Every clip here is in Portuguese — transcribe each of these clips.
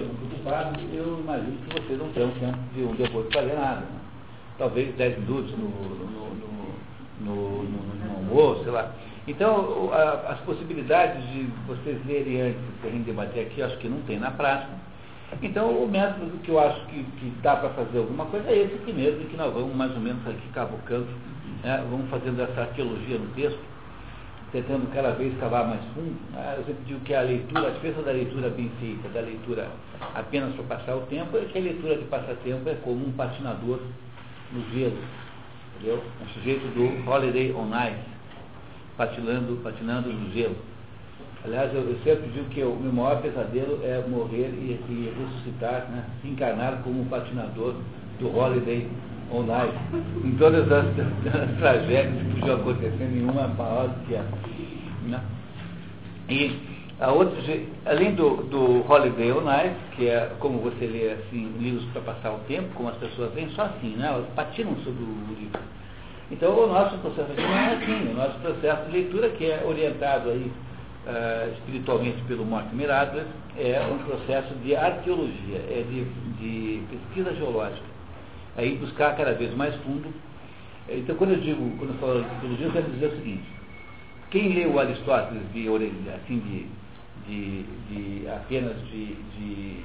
é preocupado, eu imagino que vocês não tenham tempo de um depois fazer nada. Né? Talvez 10 minutos no, no, no, no, almoço, sei lá. Então, a, as possibilidades de vocês lerem antes que a gente debater aqui, acho que não tem na prática. Então, o método que eu acho que, que dá para fazer alguma coisa é esse aqui mesmo, que nós vamos mais ou menos aqui cavucando, né? vamos fazendo essa arqueologia no texto tentando cada vez cavar mais fundo, né? eu sempre digo que a leitura, a diferença da leitura bem feita, da leitura apenas para passar o tempo, é que a leitura de passatempo é como um patinador no gelo, entendeu? Um sujeito do Holiday on Ice, patinando, patinando no gelo. Aliás, eu, eu sempre digo que o meu maior pesadelo é morrer e, e ressuscitar, né? se encarnar como um patinador do Holiday online, em todas as, as tragédias que podiam acontecer, nenhuma maior do que essa. Né? E a outra, além do, do Holiday Online, que é como você lê assim, livros para passar o tempo, como as pessoas leem, só assim, né? elas patinam sobre o livro. Então o nosso processo aqui não é assim, o nosso processo de leitura, que é orientado aí uh, espiritualmente pelo Mortimer Adler, é um processo de arqueologia, é de, de pesquisa geológica aí buscar cada vez mais fundo. Então, quando eu digo, quando eu falo de psicologia, eu quero dizer o seguinte: quem o Aristóteles de assim, de, de, de apenas de, de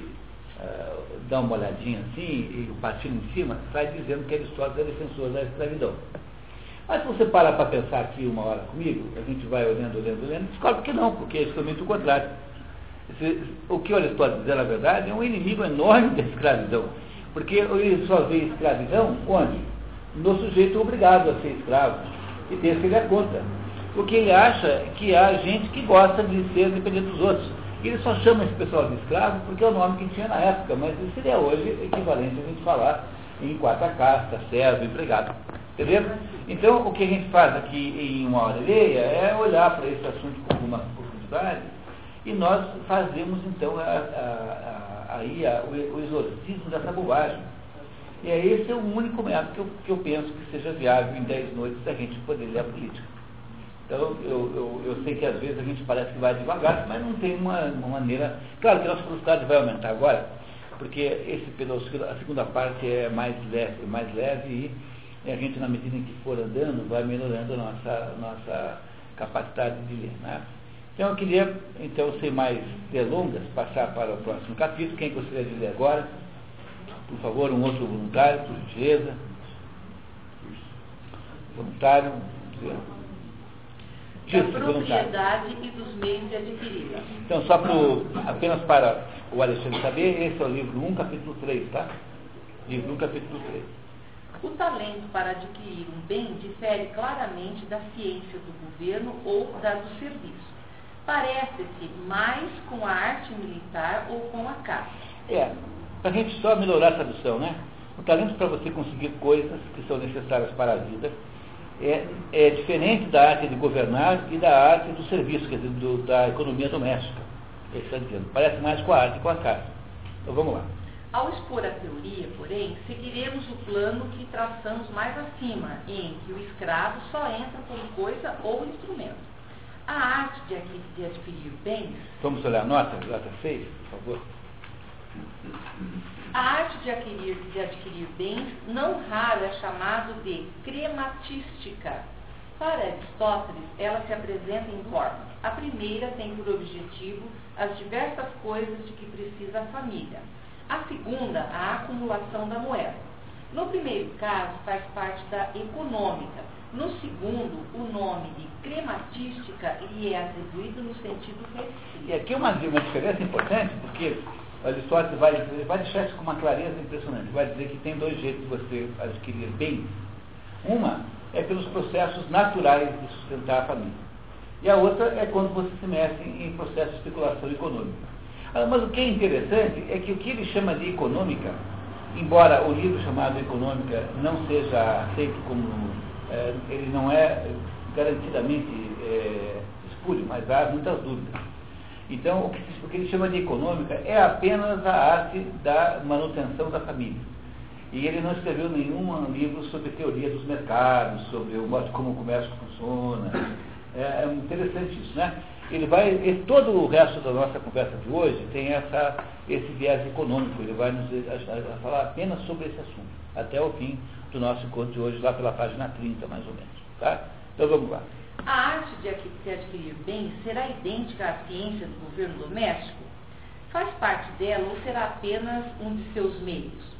uh, dar uma olhadinha assim e patinho em cima, sai dizendo que Aristóteles é defensor da escravidão. Mas se você parar para pensar aqui uma hora comigo, a gente vai olhando, olhando, olhando, descobre que não, porque é justamente o contrário. O que Aristóteles é, na verdade, é um inimigo enorme da escravidão. Porque ele só vê escravidão onde? No sujeito obrigado a ser escravo. E desse ele é contra. Porque ele acha que há gente que gosta de ser dependente dos outros. Ele só chama esse pessoal de escravo porque é o nome que tinha na época, mas isso seria hoje equivalente a gente falar em quarta casta, servo, empregado. Entendeu? Então, o que a gente faz aqui em uma hora meia é olhar para esse assunto com alguma profundidade e nós fazemos, então, a, a, a aí a, o, o exorcismo dessa bobagem. E é esse é o único método que eu, que eu penso que seja viável em 10 noites a gente poder ler a política. Então, eu, eu, eu, sei que às vezes a gente parece que vai devagar, mas não tem uma, uma maneira. Claro que nossa velocidade vai aumentar agora, porque esse pedaço, a segunda parte é mais leve, mais leve e a gente, na medida em que for andando, vai melhorando a nossa, nossa capacidade de ler. Né? Então eu queria, então, sem mais delongas, passar para o próximo capítulo. Quem gostaria de ler agora? Por favor, um outro voluntário, por gentileza. Voluntário. Da propriedade voluntário. e dos meios de adquiri-la. Então, só pro, apenas para o Alexandre saber, esse é o livro 1, capítulo 3, tá? Livro 1, capítulo 3. O talento para adquirir um bem difere claramente da ciência do governo ou da do serviço parece-se mais com a arte militar ou com a caça. É, para a gente só melhorar a tradução, né? O talento para você conseguir coisas que são necessárias para a vida é, é diferente da arte de governar e da arte do serviço, quer dizer, do, da economia doméstica. Ele está dizendo. Parece mais com a arte e com a caça. Então vamos lá. Ao expor a teoria, porém, seguiremos o plano que traçamos mais acima, em que o escravo só entra como coisa ou instrumento. A arte de, de adquirir bens. Vamos olhar a nota, nota 6, por favor. A arte de adquirir, de adquirir bens, não raro, é chamado de crematística. Para Aristóteles, ela se apresenta em formas. A primeira tem por objetivo as diversas coisas de que precisa a família. A segunda, a acumulação da moeda. No primeiro caso, faz parte da econômica, no segundo, o nome de crematística lhe é atribuído no sentido restrito. E aqui uma, uma diferença importante, porque Aristóteles vai, vai deixar isso com uma clareza impressionante. Vai dizer que tem dois jeitos de você adquirir bens. Uma é pelos processos naturais de sustentar a família. E a outra é quando você se mete em processo de especulação econômica. Ah, mas o que é interessante é que o que ele chama de econômica, embora o livro chamado Econômica não seja aceito como é, ele não é garantidamente é, mas há muitas dúvidas. Então, o que, o que ele chama de econômica é apenas a arte da manutenção da família. E ele não escreveu nenhum livro sobre teoria dos mercados, sobre o modo como o comércio funciona. É, é interessante isso, né? ele vai, ele, todo o resto da nossa conversa de hoje tem essa, esse viés econômico, ele vai nos a, a falar apenas sobre esse assunto, até o fim do nosso encontro de hoje, lá pela página 30, mais ou menos. Tá? Então vamos lá. A arte de adquirir bens será idêntica à ciência do governo doméstico? Faz parte dela ou será apenas um de seus meios?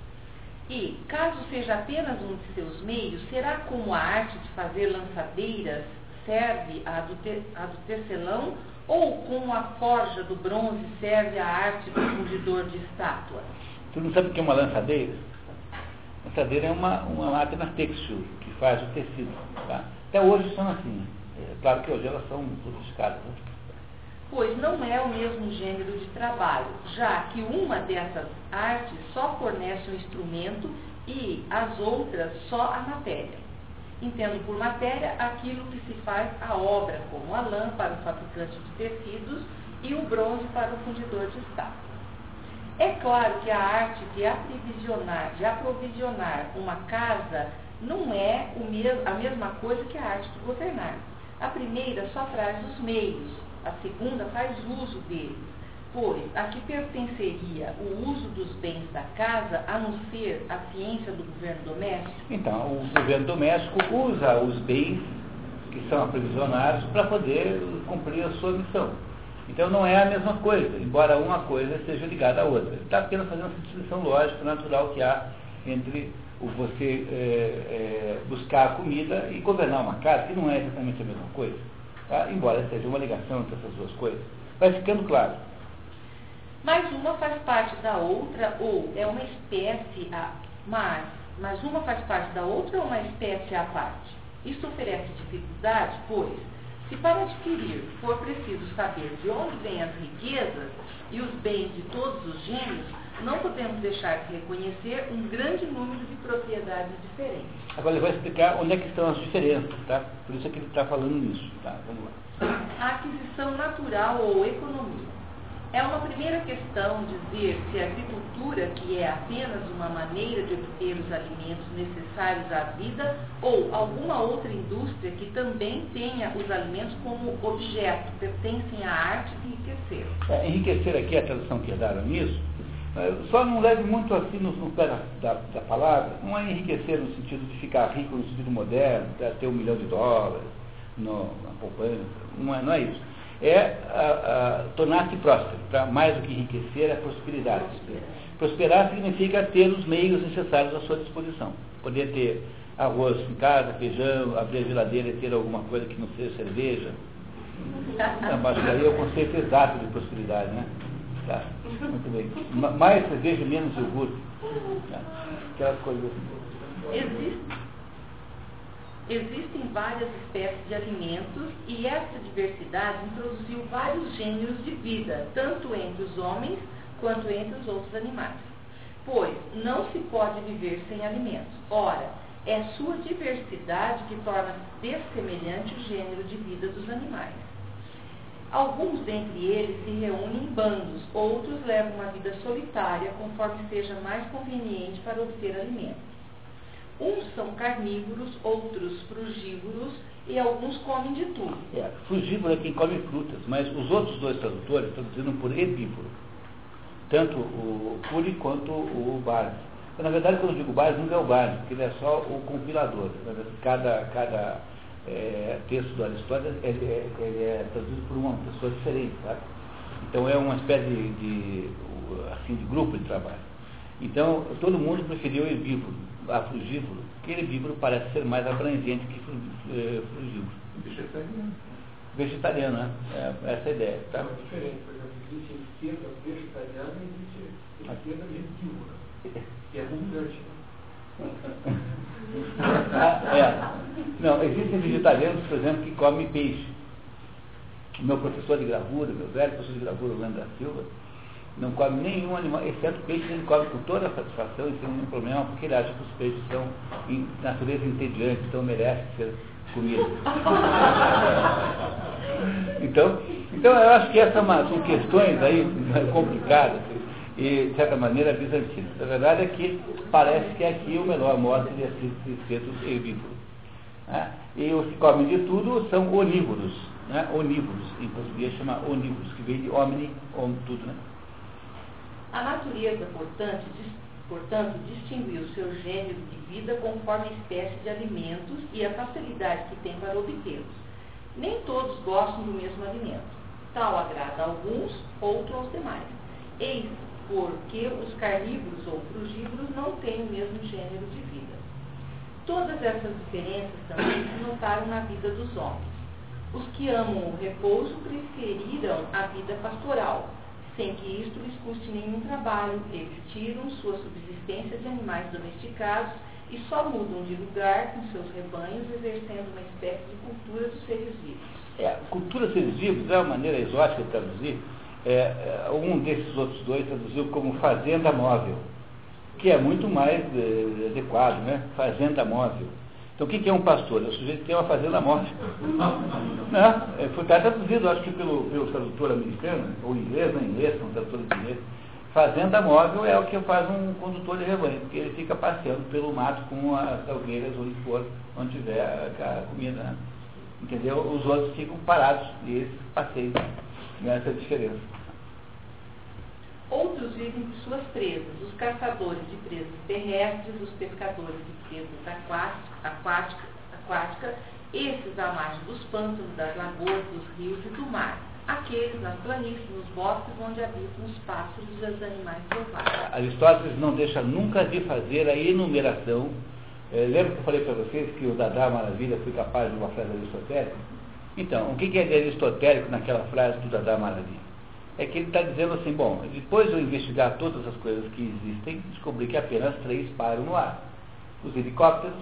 E, caso seja apenas um de seus meios, será como a arte de fazer lançadeiras serve a do, te, a do tecelão ou como a forja do bronze serve a arte do fundidor de estátua? Tu não sabe o que é uma lançadeira? Lançadeira é uma, uma máquina têxtil que faz o tecido. Tá? Até hoje são assim. É, claro que hoje elas são sofisticadas. Né? Pois não é o mesmo gênero de trabalho, já que uma dessas artes só fornece o instrumento e as outras só a matéria. Entendo por matéria aquilo que se faz a obra, como a lã para o fabricante de tecidos e o bronze para o fundidor de estátua. É claro que a arte de aprovisionar, de aprovisionar uma casa não é a mesma coisa que a arte de governar. A primeira só traz os meios, a segunda faz uso deles pois a que pertenceria o uso dos bens da casa, a não ser a ciência do governo doméstico? Então, o governo doméstico usa os bens que são aprovisionados para poder cumprir a sua missão. Então não é a mesma coisa, embora uma coisa seja ligada à outra. Está apenas fazendo essa distinção lógica, natural que há entre o você é, é, buscar a comida e governar uma casa, que não é exatamente a mesma coisa. Tá? Embora seja uma ligação entre essas duas coisas. Vai ficando claro mas uma faz parte da outra, ou é uma espécie, a, mas, mas uma faz parte da outra ou uma espécie à parte. Isso oferece dificuldade, pois, se para adquirir for preciso saber de onde vêm as riquezas e os bens de todos os gêneros, não podemos deixar de reconhecer um grande número de propriedades diferentes. Agora ele vai explicar onde é que estão as diferenças, tá? Por isso é que ele está falando nisso, tá? Vamos lá. A aquisição natural ou economia. É uma primeira questão dizer se a agricultura, que é apenas uma maneira de obter os alimentos necessários à vida, ou alguma outra indústria que também tenha os alimentos como objeto, pertencem à arte de enriquecer. É, enriquecer aqui, a tradução que deram nisso, é, só não leve muito assim no, no pé da, da, palavra, não é enriquecer no sentido de ficar rico no sentido moderno, ter um milhão de dólares no, na poupança, não é, não é isso é tornar-se próspero. Tá? Mais do que enriquecer é prosperidade. Prosperar significa ter os meios necessários à sua disposição. Poder ter arroz em casa, feijão, abrir a geladeira e ter alguma coisa que não seja cerveja. Mas aí é o conceito exato de prosperidade, né? Tá. Muito bem. Mais cerveja, menos iogurte. Tá. Aquelas coisas. Existe Existem várias espécies de alimentos e essa diversidade introduziu vários gêneros de vida, tanto entre os homens quanto entre os outros animais. Pois não se pode viver sem alimentos. Ora, é sua diversidade que torna dessemelhante o gênero de vida dos animais. Alguns dentre eles se reúnem em bandos, outros levam uma vida solitária conforme seja mais conveniente para obter alimentos. Uns são carnívoros, outros frugívoros e alguns comem de tudo. É, frugívoro é quem come frutas, mas os outros dois tradutores dizendo por herbívoro. Tanto o Cury quanto o Barnes. Na verdade, quando eu digo Barnes, nunca é o Barnes, porque ele é só o compilador. Cada, cada é, texto do Aristóteles ele é, ele é, traduzido por uma pessoa diferente. Sabe? Então é uma espécie de, de, assim, de grupo de trabalho. Então, todo mundo preferiu herbívoro a frugívoro, que herbívoro parece ser mais abrangente que eh, frugívoro. Vegetariano. Vegetariano, né? É, essa é a ideia. Tá? É diferente, por exemplo, existe esquerda vegetariana e existe esquerda herbívora, que é abundante. ah, é. Não, existem vegetarianos, por exemplo, que comem peixe. O meu professor de gravura, meu velho professor de gravura, Orlando da Silva, não come nenhum animal, exceto peixe, ele come com toda a satisfação e sem nenhum problema, porque ele acha que os peixes são em natureza entediante, então merecem ser comidos. então, então eu acho que essas são questões aí complicadas e, de certa maneira, bizantinas. A verdade é que parece que aqui o melhor modo seria ser herbívoro. Né? E os que comem de tudo são onívoros. né? onívoros, em português chama onívoros, que vem de omni, om, tudo, né? A natureza, portanto, dis, portanto, distinguiu seu gênero de vida conforme a espécie de alimentos e a facilidade que tem para obtê-los. Nem todos gostam do mesmo alimento. Tal agrada a alguns, outro aos demais. Eis porque os carnívoros ou frugívoros não têm o mesmo gênero de vida. Todas essas diferenças também se notaram na vida dos homens. Os que amam o repouso preferiram a vida pastoral, sem que isto lhes custe nenhum trabalho. Eles tiram sua subsistência de animais domesticados e só mudam de lugar com seus rebanhos, exercendo uma espécie de cultura dos seres vivos. É, cultura dos seres vivos é uma maneira exótica de traduzir. É, é, um desses outros dois traduziu como fazenda móvel, que é muito mais é, adequado, né? Fazenda móvel. Então, o que é um pastor? É o sujeito que tem uma fazenda móvel. né? É, foi traduzido, acho que pelo, pelo tradutor americano, ou inglês, não né? inglês, um tradutor de inglês. Fazenda móvel é o que faz um condutor de rebanho, porque ele fica passeando pelo mato com as salgueiras, onde for, onde tiver a comida. Né? Entendeu? Os outros ficam parados e eles passeiam. Essa é a diferença. Outros vivem de suas presas, os caçadores de presas terrestres, os pescadores de presas aquáticas, aquática, esses à margem dos pântanos, das lagoas, dos rios e do mar. Aqueles nas planícies, nos bosques, onde habitam os pássaros e os animais selvagens. Aristóteles não deixa nunca de fazer a enumeração. É, lembra que eu falei para vocês que o Dadá Maravilha foi capaz de uma frase aristotélica? Então, o que é de aristotélico naquela frase do Dadá Maravilha? É que ele está dizendo assim, bom, depois de eu investigar todas as coisas que existem, descobri que apenas três param no ar. Os helicópteros,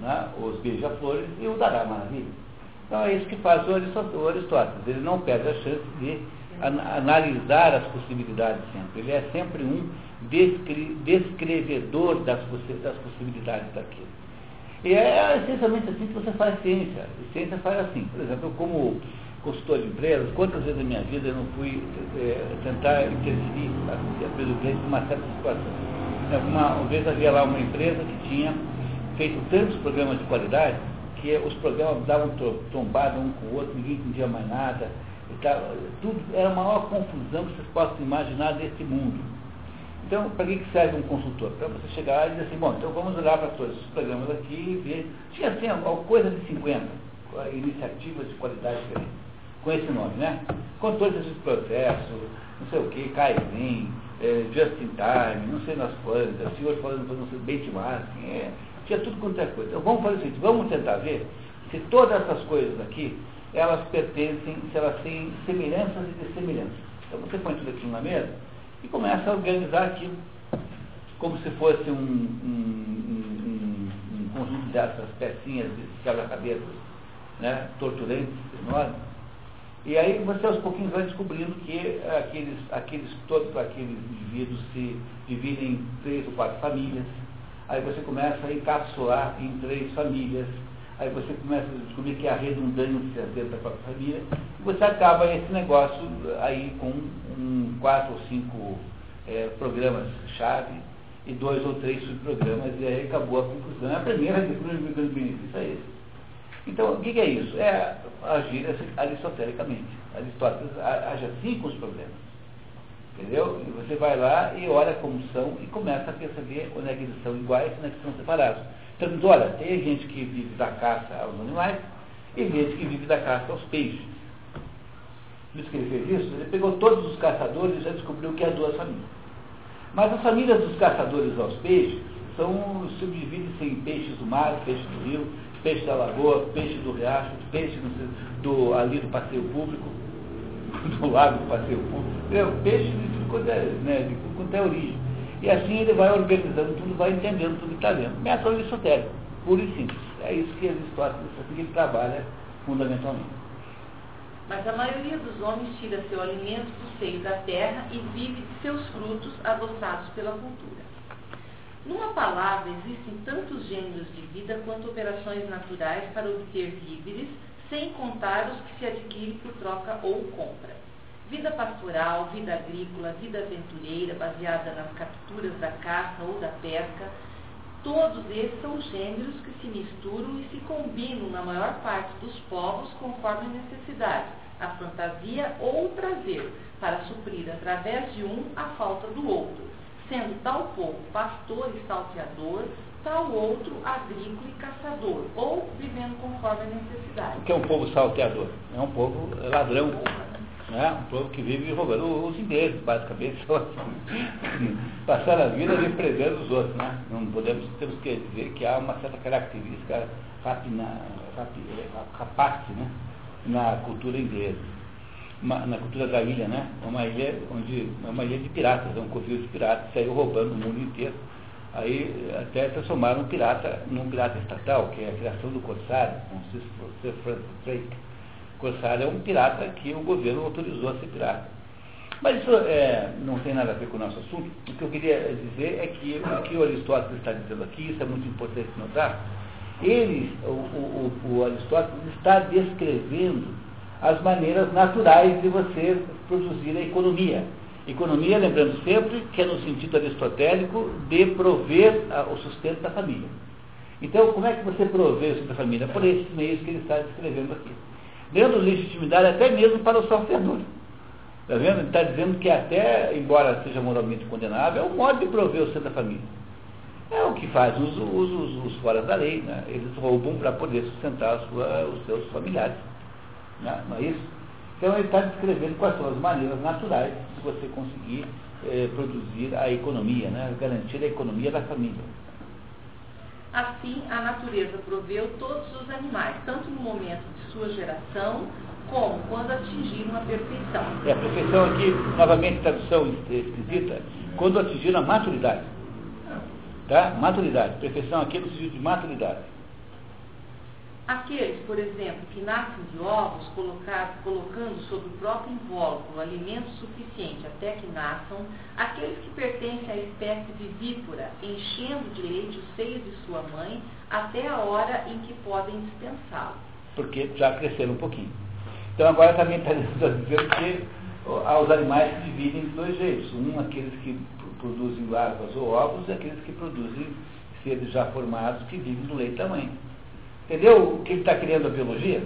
né, os beija-flores e o Dará Maravilha. Então é isso que faz o Aristóteles. Ele não perde a chance de an analisar as possibilidades sempre. Ele é sempre um descri descrevedor das, possi das possibilidades daquilo. E é essencialmente assim que você faz ciência. A ciência faz assim. Por exemplo, como consultor de empresas, quantas vezes na minha vida eu não fui é, tentar interferir a presidente numa certa situação. Uma, uma vez havia lá uma empresa que tinha feito tantos programas de qualidade que os programas davam trombada um com o outro, ninguém entendia mais nada. tudo era a maior confusão que vocês possam imaginar desse mundo. Então, para que serve um consultor? Para você chegar e dizer assim, bom, então vamos olhar para todos os programas aqui e ver. Tinha assim, alguma coisa de 50 iniciativas de qualidade diferentes com esse nome, né? Com todos esses processos, não sei o que, Kaizen, é, Just in Time, não sei nas quantas, senhor falando para não sei, benchmarking, é, tinha tudo quanto é coisa. Então vamos fazer o seguinte, vamos tentar ver se todas essas coisas aqui, elas pertencem, se elas têm semelhanças e dessemelhanças. Então você põe tudo aquilo na mesa e começa a organizar aquilo como se fosse um, um, um, um conjunto dessas pecinhas de quebra-cabeças, né, torturantes, enormes, e aí você aos pouquinhos vai descobrindo que aqueles, aqueles, todos aqueles indivíduos se dividem em três ou quatro famílias. Aí você começa a encapsular em três famílias. Aí você começa a descobrir que há redundância dentro da própria família. E você acaba esse negócio aí com um, quatro ou cinco é, programas-chave e dois ou três subprogramas. E aí acabou a conclusão. A primeira grande benefício é esse. Então, o que é isso? É agir aristotelicamente. Aristóteles age assim com os problemas. Entendeu? E você vai lá e olha como são e começa a perceber onde é que eles são iguais e onde é que são separados. Então, olha, tem gente que vive da caça aos animais e gente que vive da caça aos peixes. Por isso que ele fez isso, ele pegou todos os caçadores e já descobriu que há duas famílias. Mas as famílias dos caçadores aos peixes são subdividem-se em peixes do mar, peixes do rio, peixe da lagoa, peixe do riacho, peixe do, do, ali do passeio público, do lago do passeio público, peixe de tudo quanto é, né, de quanto é origem. E assim ele vai organizando tudo, vai entendendo tudo que está vendo. Método aristotélico, puro e simples. É isso que Aristóteles assim que ele trabalha fundamentalmente. Mas a maioria dos homens tira seu alimento do seio da terra e vive de seus frutos adoçados pela cultura. Numa palavra, existem tantos gêneros de vida quanto operações naturais para obter víveres, sem contar os que se adquire por troca ou compra. Vida pastoral, vida agrícola, vida aventureira, baseada nas capturas da caça ou da pesca, Todos esses são gêneros que se misturam e se combinam na maior parte dos povos conforme a necessidade, a fantasia ou o prazer, para suprir através de um a falta do outro, sendo tal povo pastor e salteador, tal outro agrícola e caçador, ou vivendo conforme a necessidade. O que é um povo salteador? É um povo ladrão. Né? Um povo que vive roubando os ingleses, basicamente. Passaram a vida represando os outros. Né? Não podemos, temos que dizer que há uma certa característica rapina, rapace né? na cultura inglesa. Uma, na cultura da ilha, né? É uma ilha onde é uma ilha de piratas, é um covil de piratas, saiu roubando o mundo inteiro. Aí até transformaram um pirata num pirata estatal, que é a criação do corsário, com Sir Francis Drake Corsário é um pirata que o governo autorizou a ser pirata. Mas isso é, não tem nada a ver com o nosso assunto. O que eu queria dizer é que o que o Aristóteles está dizendo aqui, isso é muito importante notar, ele, o, o, o Aristóteles está descrevendo as maneiras naturais de você produzir a economia. Economia, lembrando sempre, que é no sentido aristotélico de prover a, o sustento da família. Então, como é que você provê o sustento da família? Por esses meios que ele está descrevendo aqui dando legitimidade até mesmo para o salteador. Está vendo? Ele está dizendo que até, embora seja moralmente condenável, é um modo de prover o centro da família. É o que faz os, os, os, os fora da lei. Né? Eles roubam para poder sustentar sua, os seus familiares. Né? Não é isso? Então ele está descrevendo quais são as maneiras naturais de você conseguir eh, produzir a economia, né? garantir a economia da família. Assim, a natureza proveu todos os animais, tanto no momento de sua geração, como quando atingiram a perfeição. É, a perfeição aqui, novamente, tradução esquisita, quando atingiram a maturidade. Tá? Maturidade. Perfeição aqui no sentido de maturidade. Aqueles, por exemplo, que nascem de ovos, colocado, colocando sobre o próprio invólucro alimento suficiente até que nasçam, aqueles que pertencem à espécie vivípara, enchendo de leite os seios de sua mãe até a hora em que podem dispensá-lo. Porque já cresceram um pouquinho. Então agora também está dizendo que há os animais se dividem de dois jeitos. Um, aqueles que produzem larvas ou ovos, e aqueles que produzem seres já formados que vivem do leite da mãe. Entendeu o que ele está querendo a biologia?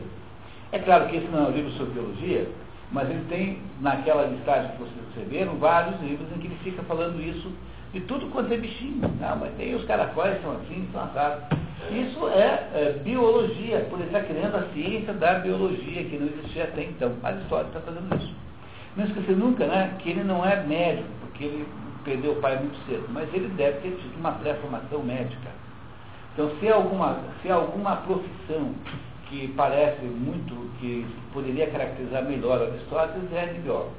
É claro que esse não é um livro sobre biologia, mas ele tem, naquela listagem que vocês receberam, vários livros em que ele fica falando isso de tudo quanto é bichinho. Não, mas tem os caracóis, são assim, são assados. Isso é, é, biologia, por ele estar criando a ciência da biologia, que não existia até então. Aristóteles está fazendo isso. Não esquecer nunca né, que ele não é médico, porque ele perdeu o pai muito cedo, mas ele deve ter tido uma pré-formação médica. Então, se alguma, se alguma profissão que parece muito, que poderia caracterizar melhor Aristóteles, é a de biólogo.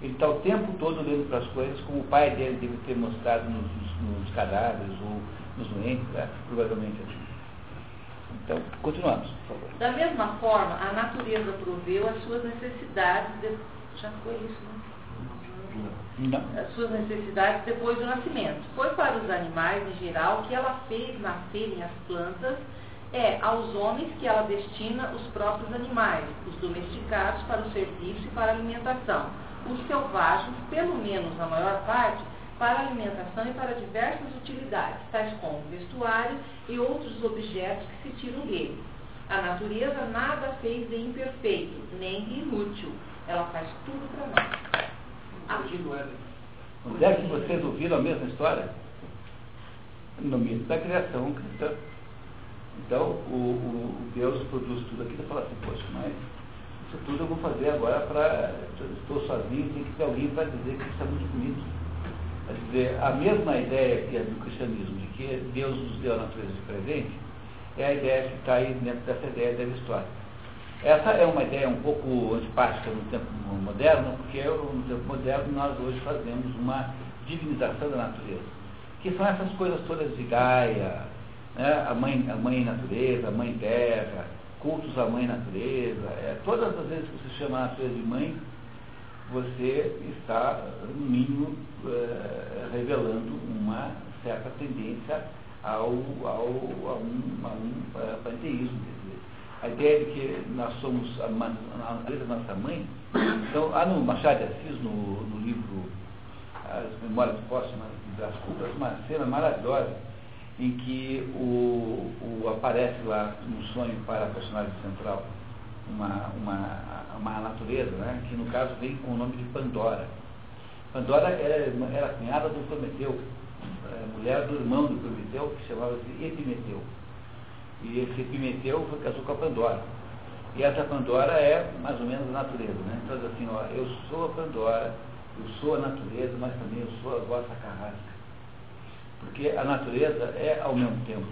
Ele está o tempo todo olhando para as coisas como o pai dele deve ter mostrado nos, nos cadáveres ou nos doentes, né? provavelmente assim. Então, continuamos, por favor. Da mesma forma, a natureza proveu as suas necessidades. De... Já foi isso, né? As suas necessidades depois do nascimento. Foi para os animais em geral que ela fez nascerem as plantas, é aos homens que ela destina os próprios animais, os domesticados para o serviço e para a alimentação, os selvagens, pelo menos a maior parte, para a alimentação e para diversas utilidades, tais como vestuário e outros objetos que se tiram dele. A natureza nada fez de imperfeito, nem de inútil. Ela faz tudo para nós. Onde é que vocês ouviram a mesma história? No mito da criação cristã. Então, o, o, Deus produz tudo aquilo e fala assim, poxa, mas isso tudo eu vou fazer agora para. Estou sozinho, tem que ter alguém para dizer que isso é muito bonito. Quer dizer, a mesma ideia que é do cristianismo, de que Deus nos deu a natureza de presente, é a ideia que está aí dentro dessa ideia da história. Essa é uma ideia um pouco antipática no tempo moderno, porque no tempo moderno nós hoje fazemos uma divinização da natureza, que são essas coisas todas de Gaia, né? a, mãe, a mãe natureza, a mãe terra, cultos à mãe natureza, é, todas as vezes que você chama a natureza de mãe, você está, no mínimo, é, revelando uma certa tendência ao, ao, a um, a um é, panteísmo a ideia de que nós somos a, natureza da nossa mãe. Então, há no Machado de Assis, no, no livro As Memórias Póstumas das Culpas, uma cena maravilhosa em que o, o aparece lá no sonho para a personagem central uma, uma, uma natureza, né, que no caso vem com o nome de Pandora. Pandora era, era cunhada do Prometeu, é, mulher do irmão do Prometeu, que chamava-se Epimeteu. E esse Epimeteu foi, casou com a Pandora. E essa Pandora é mais ou menos a natureza, né? Então assim, ó, eu sou a Pandora, eu sou a natureza, mas também eu sou a vossa carrasca. Porque a natureza é ao mesmo tempo,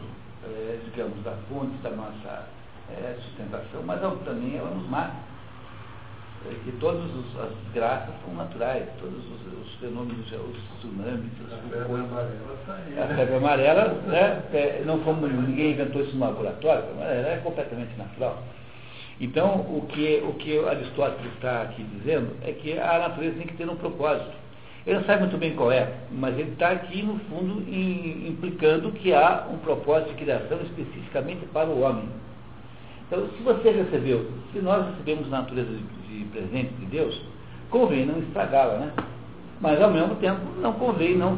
é, digamos, a fonte da nossa é, sustentação, mas também ela nos mata. É que todas as graças são naturais, todos os, os fenômenos, os tsunamis, as a febre amarela A febre amarela, né, é, não fomos, ninguém inventou isso no laboratório, mas é completamente natural. Então, o que, o que Aristóteles está aqui dizendo é que a natureza tem que ter um propósito. Ele não sabe muito bem qual é, mas ele está aqui, no fundo, implicando que há um propósito de criação especificamente para o homem. Então, se você recebeu, se nós recebemos a natureza de, de presente de Deus, convém não estragá-la, né? Mas, ao mesmo tempo, não convém não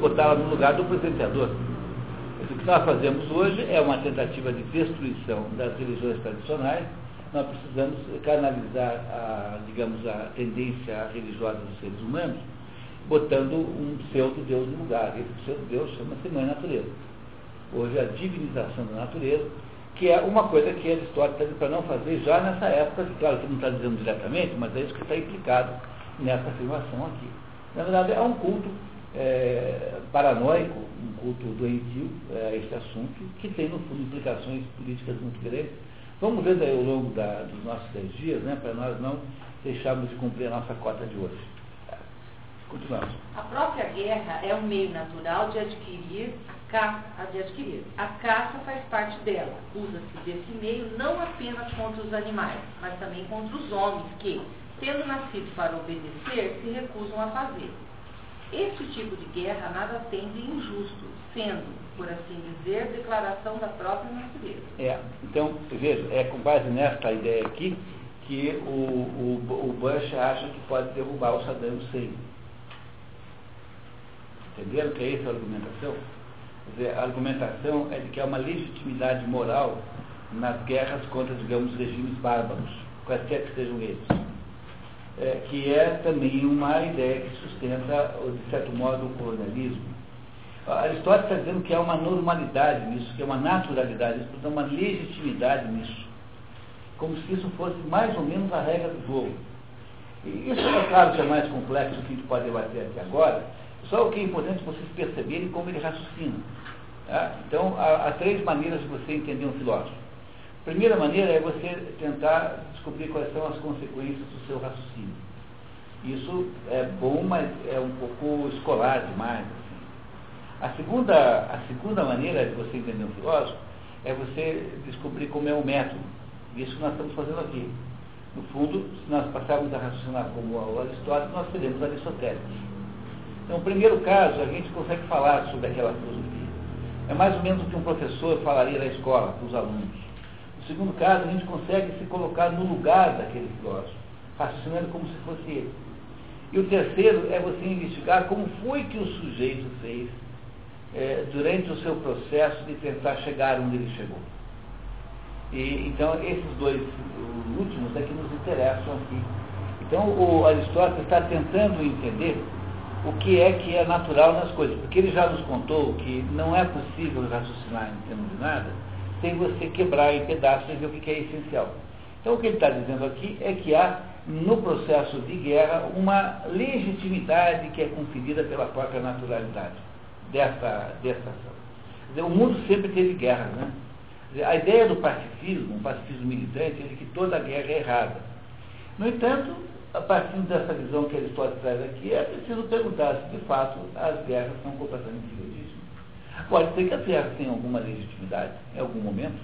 botá-la no lugar do presenteador. O que nós fazemos hoje é uma tentativa de destruição das religiões tradicionais, nós precisamos canalizar a, digamos, a tendência religiosa dos seres humanos, botando um pseudo-deus no lugar. Esse pseudo-deus chama-se mãe natureza. Hoje a divinização da natureza, que é uma coisa que Aristóteles está dizendo para não fazer já nessa época, que claro que não está dizendo diretamente, mas é isso que está implicado nessa afirmação aqui. Na verdade, é um culto é, paranoico, um culto doentio é, a esse assunto, que tem, no fundo, implicações políticas muito grandes Vamos ver daí ao longo da, dos nossos dez dias, né, para nós não deixarmos de cumprir a nossa cota de hoje. Continuamos. A própria guerra é um meio natural de adquirir caça, de adquirir. A caça faz parte dela. Usa-se desse meio não apenas contra os animais, mas também contra os homens que, tendo nascido para obedecer, se recusam a fazer. Este tipo de guerra nada tem de injusto, sendo, por assim dizer, declaração da própria natureza. É, então, veja, é com base nesta ideia aqui que o, o, o Bush acha que pode derrubar o Saddam Hussein. Entenderam que é essa a argumentação? Dizer, a argumentação é de que há uma legitimidade moral nas guerras contra, digamos, regimes bárbaros, quaisquer que sejam eles é, que é também uma ideia que sustenta, de certo modo, o colonialismo. Aristóteles está dizendo que há uma normalidade nisso, que é uma naturalidade, isso dá uma legitimidade nisso. Como se isso fosse mais ou menos a regra do jogo. E isso é claro que é mais complexo que a gente pode debater aqui agora, só o que é importante vocês perceberem como ele raciocina. Tá? Então, há, há três maneiras de você entender um filósofo. A primeira maneira é você tentar descobrir quais são as consequências do seu raciocínio. Isso é bom, mas é um pouco escolar demais. Assim. A, segunda, a segunda maneira de você entender um filósofo é você descobrir como é o método. Isso que nós estamos fazendo aqui. No fundo, se nós passarmos a raciocinar como o Aristóteles, nós seremos aristotélicos. Então, no primeiro caso, a gente consegue falar sobre aquela filosofia. É mais ou menos o que um professor falaria na escola para os alunos. No segundo caso, a gente consegue se colocar no lugar daquele filósofo, raciocinando como se fosse ele. E o terceiro é você investigar como foi que o sujeito fez é, durante o seu processo de tentar chegar onde ele chegou. E, então, esses dois últimos é que nos interessam aqui. Então, o Aristóteles está tentando entender o que é que é natural nas coisas, porque ele já nos contou que não é possível raciocinar em termos de nada, sem você quebrar em pedaços e ver o que é essencial. Então, o que ele está dizendo aqui é que há, no processo de guerra, uma legitimidade que é conferida pela própria naturalidade dessa, dessa ação. O mundo sempre teve guerras, né? A ideia do pacifismo, um pacifismo militante, é de que toda guerra é errada. No entanto, a partir dessa visão que Aristóteles traz aqui, é preciso perguntar se, de fato, as guerras são completamente Pode ser que a guerra tenha alguma legitimidade em algum momento.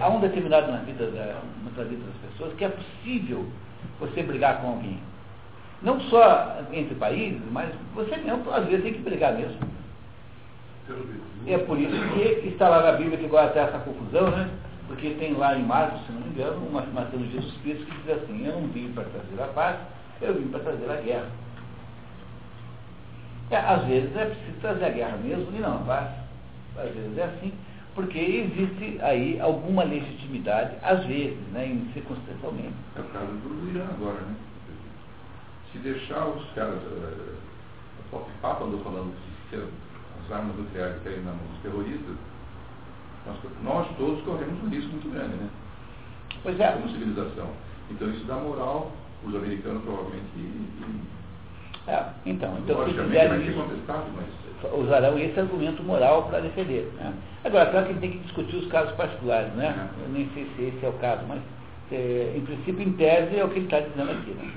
Há um determinado na vida, da, na vida das pessoas que é possível você brigar com alguém. Não só entre países, mas você mesmo, às vezes, tem que brigar mesmo. E é por isso que está lá na Bíblia que agora está essa confusão, né? Porque tem lá em Marcos, se não me engano, uma afirmação de Jesus Cristo que diz assim, eu não vim para trazer a paz, eu vim para trazer a guerra. É, às vezes é preciso trazer a guerra mesmo e não a paz. às vezes é assim, porque existe aí alguma legitimidade, às vezes, né, circunstancialmente. É o caso do Irã agora, né? Se deixar os caras. Uh, o Papa andou falando que as armas nucleares caírem na mão dos terroristas, nós, nós, todos corremos um risco muito grande, né? Pois é. Como civilização. Então isso dá moral, os americanos provavelmente. E, é, então, então se quiserem isso, mas... usarão esse argumento moral para defender. Né? Agora, claro que a gente tem que discutir os casos particulares, né? É. Eu nem sei se esse é o caso, mas é, em princípio, em tese, é o que ele está dizendo aqui. Né?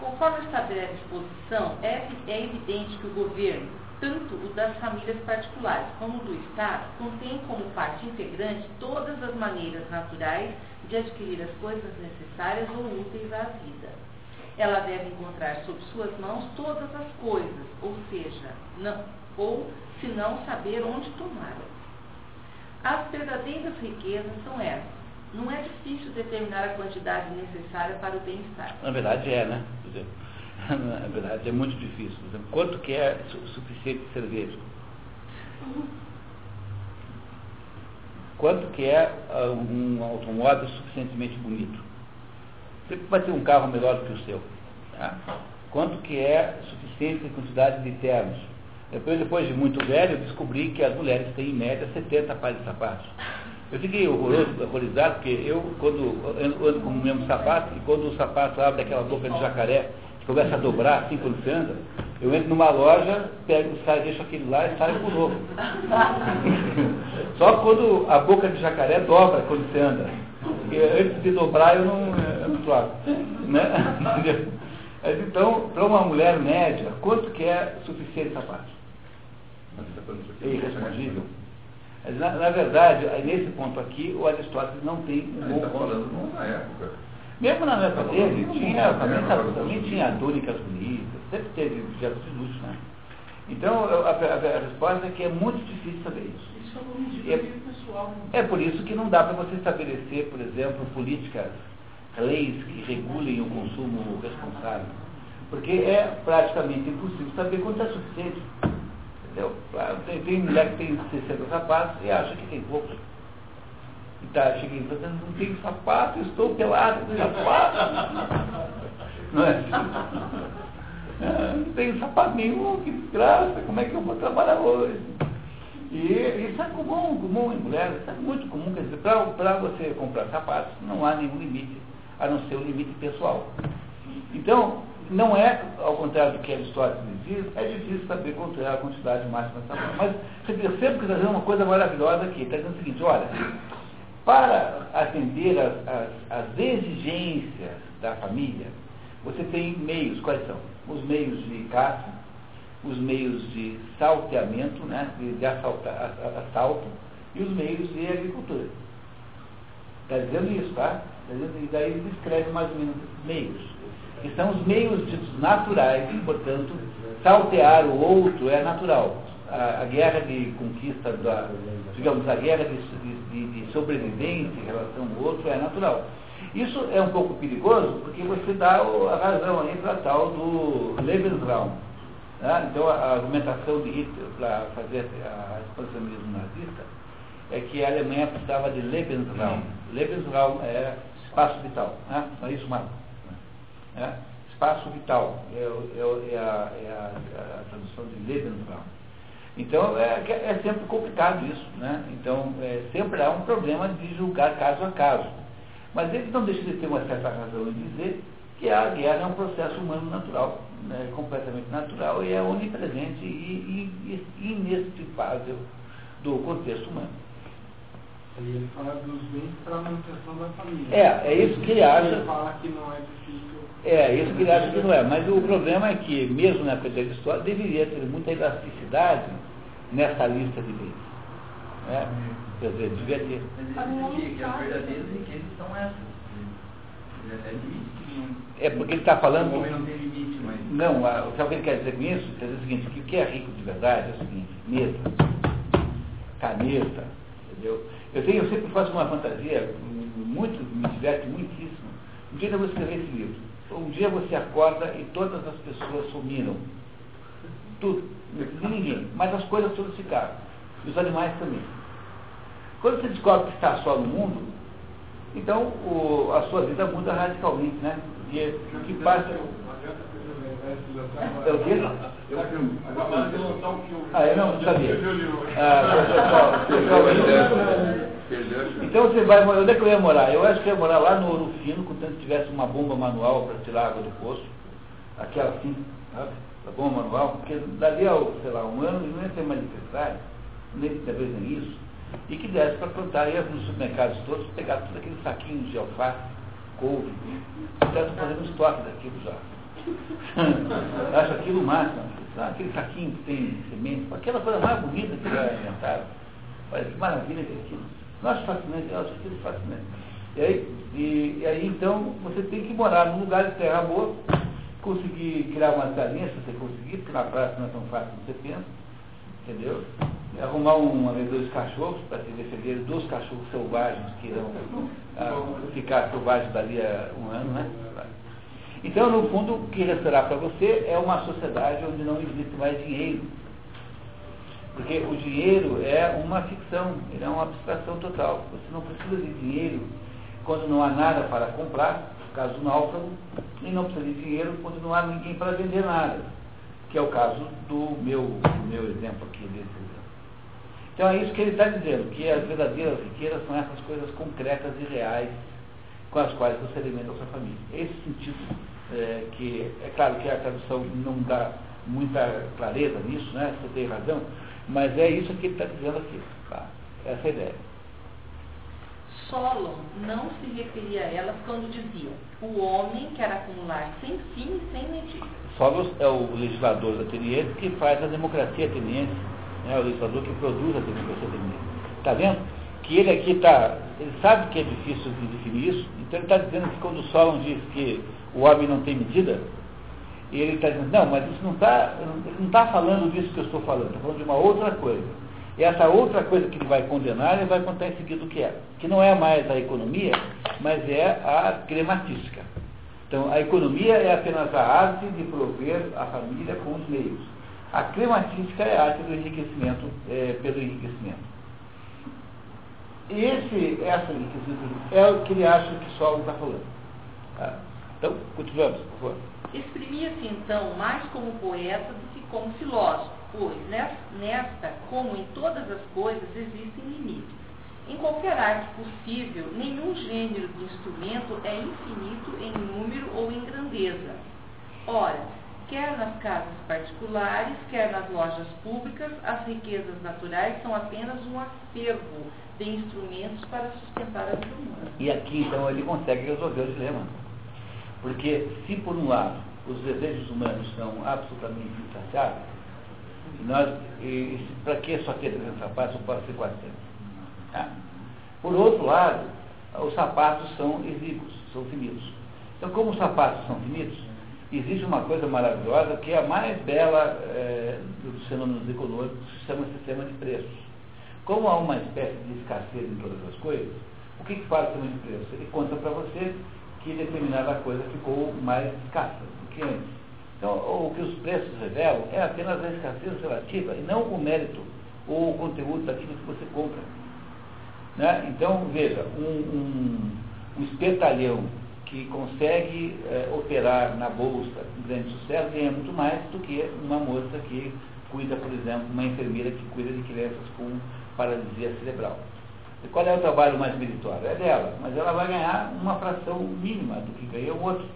Conforme estabelece a disposição, é, é evidente que o governo, tanto o das famílias particulares como o do Estado, contém como parte integrante todas as maneiras naturais de adquirir as coisas necessárias ou úteis à vida. Ela deve encontrar sob suas mãos todas as coisas, ou seja, não, ou se não saber onde tomá-las. As verdadeiras riquezas são essas. Não é difícil determinar a quantidade necessária para o bem-estar. Na verdade é, né? Na verdade é muito difícil. Quanto que é suficiente cerveja? Quanto que é ah, um automóvel suficientemente bonito? Você vai ter um carro melhor do que o seu. Tá? Quanto que é suficiente em quantidade de ternos? Depois, depois de muito velho, eu descobri que as mulheres têm em média 70 pares de sapatos. Eu fiquei horroroso, horrorizado, porque eu, quando ando, ando com o mesmo sapato, e quando o sapato abre aquela boca de jacaré, começa a dobrar assim quando você anda, eu entro numa loja, pego, saio, deixo aquele lá e saio por novo. Só quando a boca de jacaré dobra quando você anda. Porque antes de dobrar eu não, eu não troco. Né? Mas então, para uma mulher média, quanto que é suficiente sapato? É irrespondível. Na, na, verdade, nesse ponto aqui, o Aristóteles não tem um bom tá ponto. na época. Mesmo na época dele, tinha, também, também tinha túnicas bonitas, sempre teve objetos de luxo, né? Então, a, a, a, resposta é que é muito difícil saber isso. Isso é medida é, pessoal. Né? É por isso que não dá para você estabelecer, por exemplo, políticas leis que regulem o consumo responsável. Porque é praticamente impossível saber quanto é suficiente. Entendeu? Tem, tem mulher que tem 60 sapatos e acha que tem pouco. Tá, chega e não tenho sapato, estou pelado com sapato. Não é? Ah, não tenho sapato nenhum, que desgraça, como é que eu vou trabalhar hoje? E isso é comum, comum em mulheres, isso é muito comum, quer dizer, para você comprar sapatos não há nenhum limite a não ser o limite pessoal. Então, não é, ao contrário do que Aristóteles diz, é difícil saber quanto é a quantidade máxima de sapato. Mas você percebe que está dizendo uma coisa maravilhosa aqui. Está dizendo o seguinte, olha, para atender as, as exigências da família, você tem meios, quais são? Os meios de caça, os meios de salteamento, né, de, de assalto, e os meios de agricultura. Está dizendo isso, tá? E daí ele descreve mais ou menos meios, que são os meios ditos naturais, portanto, saltear o outro é natural. A, a guerra de conquista, da, digamos, a guerra de, de, de sobrevivência em relação ao outro é natural. Isso é um pouco perigoso porque você dá a razão aí para tal do Lebensraum. Né? Então a argumentação de Hitler para fazer a expansionismo nazista é que a Alemanha precisava de Lebensraum. Lebensraum é espaço vital, né? é isso, Marco? É? Espaço vital é, é, é, a, é a, a, tradução de Lebensraum. Então é, é sempre complicado isso, né? Então é, sempre há um problema de julgar caso a caso. Mas ele não deixa de ter uma certa razão em dizer que a guerra é um processo humano natural, né? completamente natural e é onipresente e, e, e do contexto humano. Ele fala dos bens para a manutenção da família. É, é isso que ele acha. Ele fala que não é difícil. É, isso que ele acha que não é. Mas o problema é que, mesmo na época da história, deveria ter muita elasticidade nessa lista de bens. Né? Quer dizer, devia ter. Mas ele que as verdadeiras riquezas são essas. É porque ele está falando. O homem não tem limite, mas. Não, sabe o que ele quer dizer com isso? Quer dizer o seguinte: que o que é rico de verdade é o seguinte: mesa, caneta, entendeu? Eu, tenho, eu sempre faço uma fantasia, muito, me diverte muitíssimo. Um dia eu vou escrever esse livro. Um dia você acorda e todas as pessoas sumiram. Tudo. Ninguém. Mas as coisas todas ficaram. E os animais também. Quando você descobre que está só no mundo, então o, a sua vida muda radicalmente, né? Porque o que passa. É o quê? Ah, eu não sabia. Ah, pessoal, então você vai morar. Onde é que eu ia morar? Eu acho que eu ia morar lá no Ouro Fino, contanto tivesse uma bomba manual para tirar água do poço. Aquela assim, sabe? A bomba manual, porque dali a, sei lá, um ano não ia ter mais necessidade, nem talvez nem isso. E que desse para plantar, ia nos supermercados todos, pegar todos aqueles saquinhos de alface, couve, até fazendo um estoque daquilo já. Eu acho aquilo o máximo. Sabe? Aquele saquinho que tem semente, aquela coisa mais bonita que já inventaram. Olha que maravilha que é aquilo. Acho fascinante, eu acho aquilo fascinante. E aí, e, e aí então você tem que morar num lugar de terra boa, conseguir criar umas galinhas, se você conseguir, porque na praça não é tão fácil como você pensa, entendeu? E arrumar um, dois cachorros para se defender dos cachorros selvagens que irão ah, ficar selvagens dali a um ano, né? Então, no fundo, o que restará para você é uma sociedade onde não existe mais dinheiro. Porque o dinheiro é uma ficção, ele é uma abstração total. Você não precisa de dinheiro quando não há nada para comprar, caso náufrago, e não precisa de dinheiro quando não há ninguém para vender nada, que é o caso do meu, do meu exemplo aqui desse exemplo. Então é isso que ele está dizendo, que as verdadeiras riquezas são essas coisas concretas e reais com as quais você alimenta a sua família. Esse sentido é, que é claro que a tradução não dá muita clareza nisso, né? Você tem razão, mas é isso que ele está dizendo aqui. Tá? Essa é a ideia. Solon não se referia a elas quando dizia o homem quer acumular sem fim e sem medida. Solon é o legislador ateniense que faz a democracia ateniense, né? o legislador que produz a democracia ateniense. Está vendo? Que ele aqui está, ele sabe que é difícil de definir isso, então ele está dizendo que quando Solon diz que o homem não tem medida, e ele está dizendo, não, mas isso não está, não está falando disso que eu estou falando, está falando de uma outra coisa. E essa outra coisa que ele vai condenar, ele vai contar em seguida o que é. Que não é mais a economia, mas é a crematística. Então, a economia é apenas a arte de prover a família com os meios. A crematística é a arte do enriquecimento, é, pelo enriquecimento. E esse, essa enriquecimento é o que ele acha que Solon está falando. Tá? Então, continuamos, por favor. Exprimia-se então mais como poeta do que como filósofo, pois nesta, como em todas as coisas, existem limites. Em qualquer arte possível, nenhum gênero de instrumento é infinito em número ou em grandeza. Ora, quer nas casas particulares, quer nas lojas públicas, as riquezas naturais são apenas um acervo de instrumentos para sustentar a vida humana. E aqui, então, ele consegue resolver o dilema. Porque se por um lado os desejos humanos são absolutamente insaciáveis, nós, para que só ter 300 sapatos, eu posso ter 400? Tá? Por outro lado, os sapatos são exíguos, são finitos. Então, como os sapatos são finitos, existe uma coisa maravilhosa que é a mais bela é, dos fenômenos econômicos, que se chama sistema de preços. Como há uma espécie de escassez em todas as coisas, o que, que faz o sistema de preços? Ele conta para você que determinada coisa ficou mais escassa do que antes. Então, o que os preços revelam é apenas a escassez relativa e não o mérito ou o conteúdo daquilo que você compra. Né? Então, veja, um, um, um espetalhão que consegue é, operar na bolsa com grande sucesso ganha muito mais do que uma moça que cuida, por exemplo, uma enfermeira que cuida de crianças com paralisia cerebral. E qual é o trabalho mais meritório? É dela, mas ela vai ganhar uma fração mínima do que ganha o outro.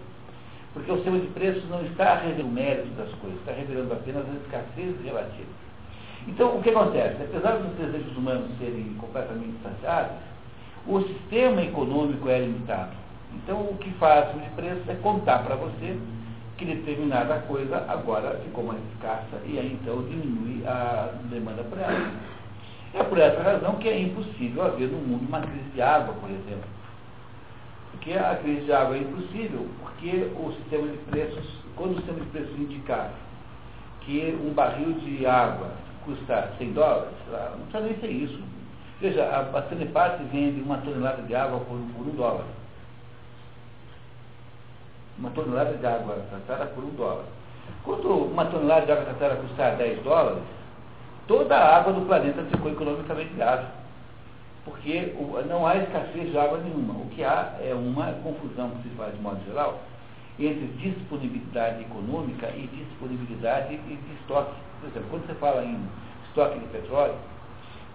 Porque o sistema de preços não está revelando o mérito das coisas, está revelando apenas a escassez relativa. Então, o que acontece? Apesar dos desejos humanos serem completamente saciados, o sistema econômico é limitado. Então, o que faz o de preços é contar para você que determinada coisa agora ficou mais escassa e aí então diminui a demanda por ela. É por essa razão que é impossível haver no mundo uma crise de água, por exemplo. Porque a crise de água é impossível, porque o sistema de preços, quando o sistema de preços indicar que um barril de água custa 100 dólares, não precisa nem ser isso. Veja, a, a vende uma tonelada de água por, por um dólar. Uma tonelada de água tratada por um dólar. Quando uma tonelada de água tratada custar 10 dólares, toda a água do planeta ficou economicamente viável. Porque não há escassez de água nenhuma. O que há é uma confusão, que se faz de modo geral, entre disponibilidade econômica e disponibilidade de estoque. Por exemplo, quando você fala em estoque de petróleo,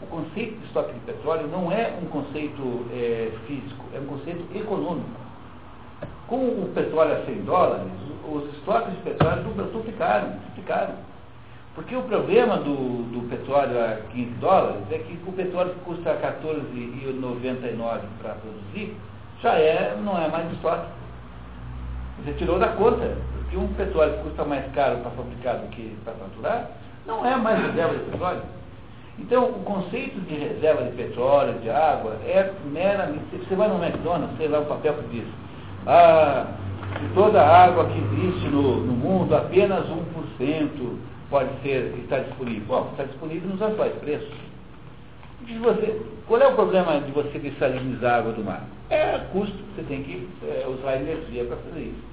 o conceito de estoque de petróleo não é um conceito é, físico, é um conceito econômico. Com o petróleo a 100 dólares, os estoques de petróleo duplicaram, duplicaram. Porque o problema do, do petróleo a 15 dólares é que o petróleo que custa 14,99 para produzir já é, não é mais estoque. Você tirou da conta, porque um petróleo que custa mais caro para fabricar do que para faturar, não é mais reserva de petróleo. Então, o conceito de reserva de petróleo, de água, é meramente. Você vai no McDonald's, sei lá o papel que diz. Ah, de toda a água que existe no, no mundo, apenas 1% pode ser, está disponível. Bom, está disponível nos atuais preços. Você, qual é o problema de você dessalinizar a água do mar? É custo, você tem que é, usar energia para fazer isso.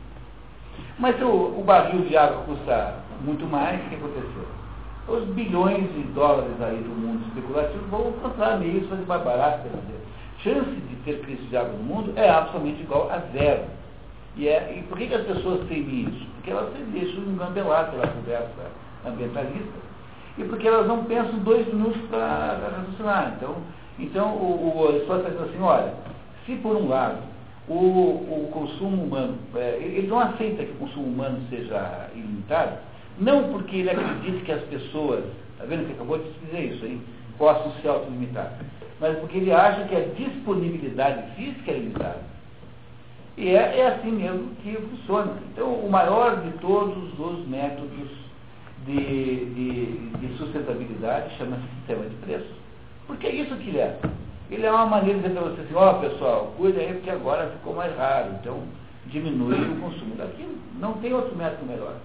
Mas o, o barril de água custa muito mais, o que aconteceu? os bilhões de dólares aí do mundo especulativo vão encontrar meios de fazer mais barato, quer dizer. Chance de ter crise de água no mundo é absolutamente igual a zero. E, é, e por que, que as pessoas temem isso? Porque elas se deixam engambelar pela conversa ambientalista e porque elas não pensam dois minutos para raciocinar. Então, então o, o Aristóteles está dizendo assim, olha, se por um lado o, o consumo humano, é, ele não aceita que o consumo humano seja ilimitado, não porque ele acredite que as pessoas, está vendo que acabou de dizer isso possam se autolimitar, mas porque ele acha que a disponibilidade física é limitada. E é, é assim mesmo que funciona. Então, o maior de todos os métodos de, de, de sustentabilidade chama-se sistema de preços. Porque é isso que ele é. Ele é uma maneira de dizer para você assim, ó oh, pessoal, cuida aí porque agora ficou mais raro, então diminui o consumo daquilo. Não tem outro método melhor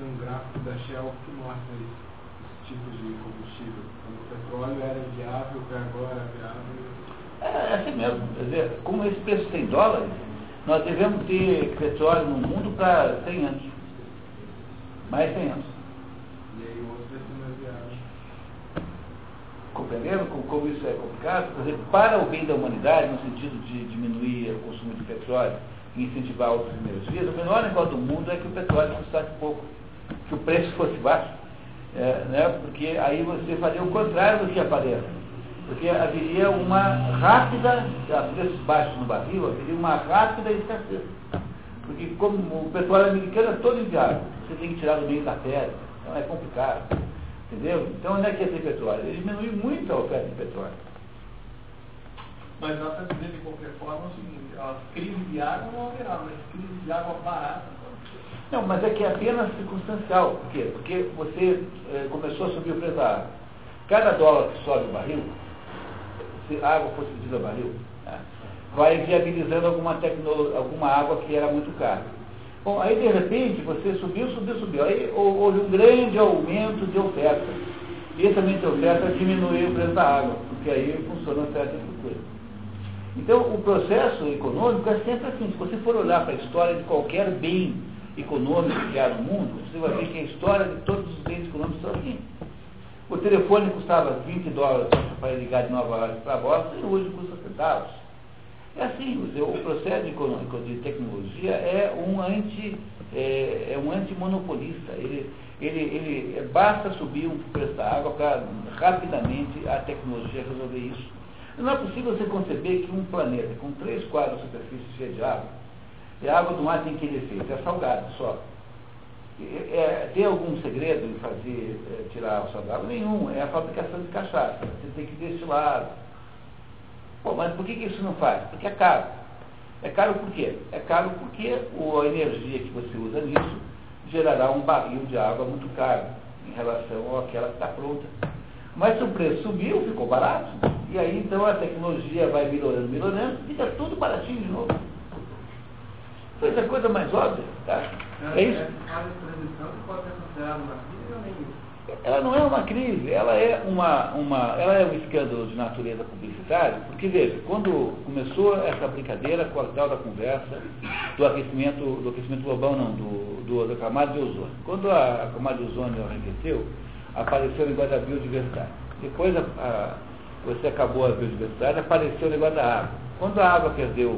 tem um gráfico da Shell que mostra esse, esse tipo de combustível. Quando o petróleo era inviável, para agora é viável. É, é assim mesmo. Quer dizer, como esse preço tem dólares, nós devemos ter petróleo no mundo para 100 anos. Mais 100 anos. E aí o outro vai ser mais viável. Compreendendo como, isso é complicado? Por para o bem da humanidade, no sentido de diminuir o consumo de petróleo e incentivar outras energias, o menor negócio do mundo é que o petróleo custasse pouco que o preço fosse baixo, é, né, porque aí você faria o contrário do que aparece. Porque haveria uma rápida, a preços baixos no barril, haveria uma rápida escassez. Porque como o petróleo americano é todo inviável, você tem que tirar do meio da terra, então é complicado. Entendeu? Então onde é que ia ter petróleo? Ele diminui muito a oferta de petróleo. Mas nós estamos dizendo de qualquer forma o seguinte, a crise de água não haverá, mas crise de água barata não, mas é que é apenas circunstancial. Por quê? Porque você é, começou a subir o preço da água. Cada dólar que sobe o barril, se a água fosse vendida a barril, né, vai viabilizando alguma, alguma água que era muito cara. Bom, aí de repente você subiu, subiu, subiu. Aí houve um grande aumento de oferta. E esse aumento de oferta diminuiu o preço da água, porque aí funciona a oferta e procura. Então, o processo econômico é sempre assim. Se você for olhar para a história de qualquer bem econômico que há no mundo, você vai ver que a história de todos os bens econômicos são assim. O telefone custava 20 dólares para ligar de Nova York para Boston e hoje custa centavos. É assim, o processo de tecnologia é um anti é, é um antimonopolista. Ele, ele, ele é, basta subir um preço da água para rapidamente a tecnologia resolver isso. Não é possível você conceber que um planeta com três quadros de superfície cheia de água e a água do mar tem que efeito? É salgado só. É, tem algum segredo em fazer, é, tirar o salgado? Nenhum. É a fabricação de cachaça. Você tem que destilar. Pô, mas por que, que isso não faz? Porque é caro. É caro por quê? É caro porque a energia que você usa nisso gerará um barril de água muito caro em relação àquela que está pronta. Mas se o preço subiu, ficou barato. E aí então a tecnologia vai melhorando, melhorando, fica tudo baratinho de novo. É a coisa mais óbvia, tá? É isso. Ela não é uma crise, ela é uma, uma, ela é um escândalo de natureza publicitária, porque veja, quando começou essa brincadeira com a tal da conversa do aquecimento, do aquecimento global não, do, do, da camada de ozônio. Quando a, a camada de ozônio arrefeceu, apareceu o negócio da biodiversidade. Depois a, a, você acabou a biodiversidade, apareceu o negócio da água. Quando a água perdeu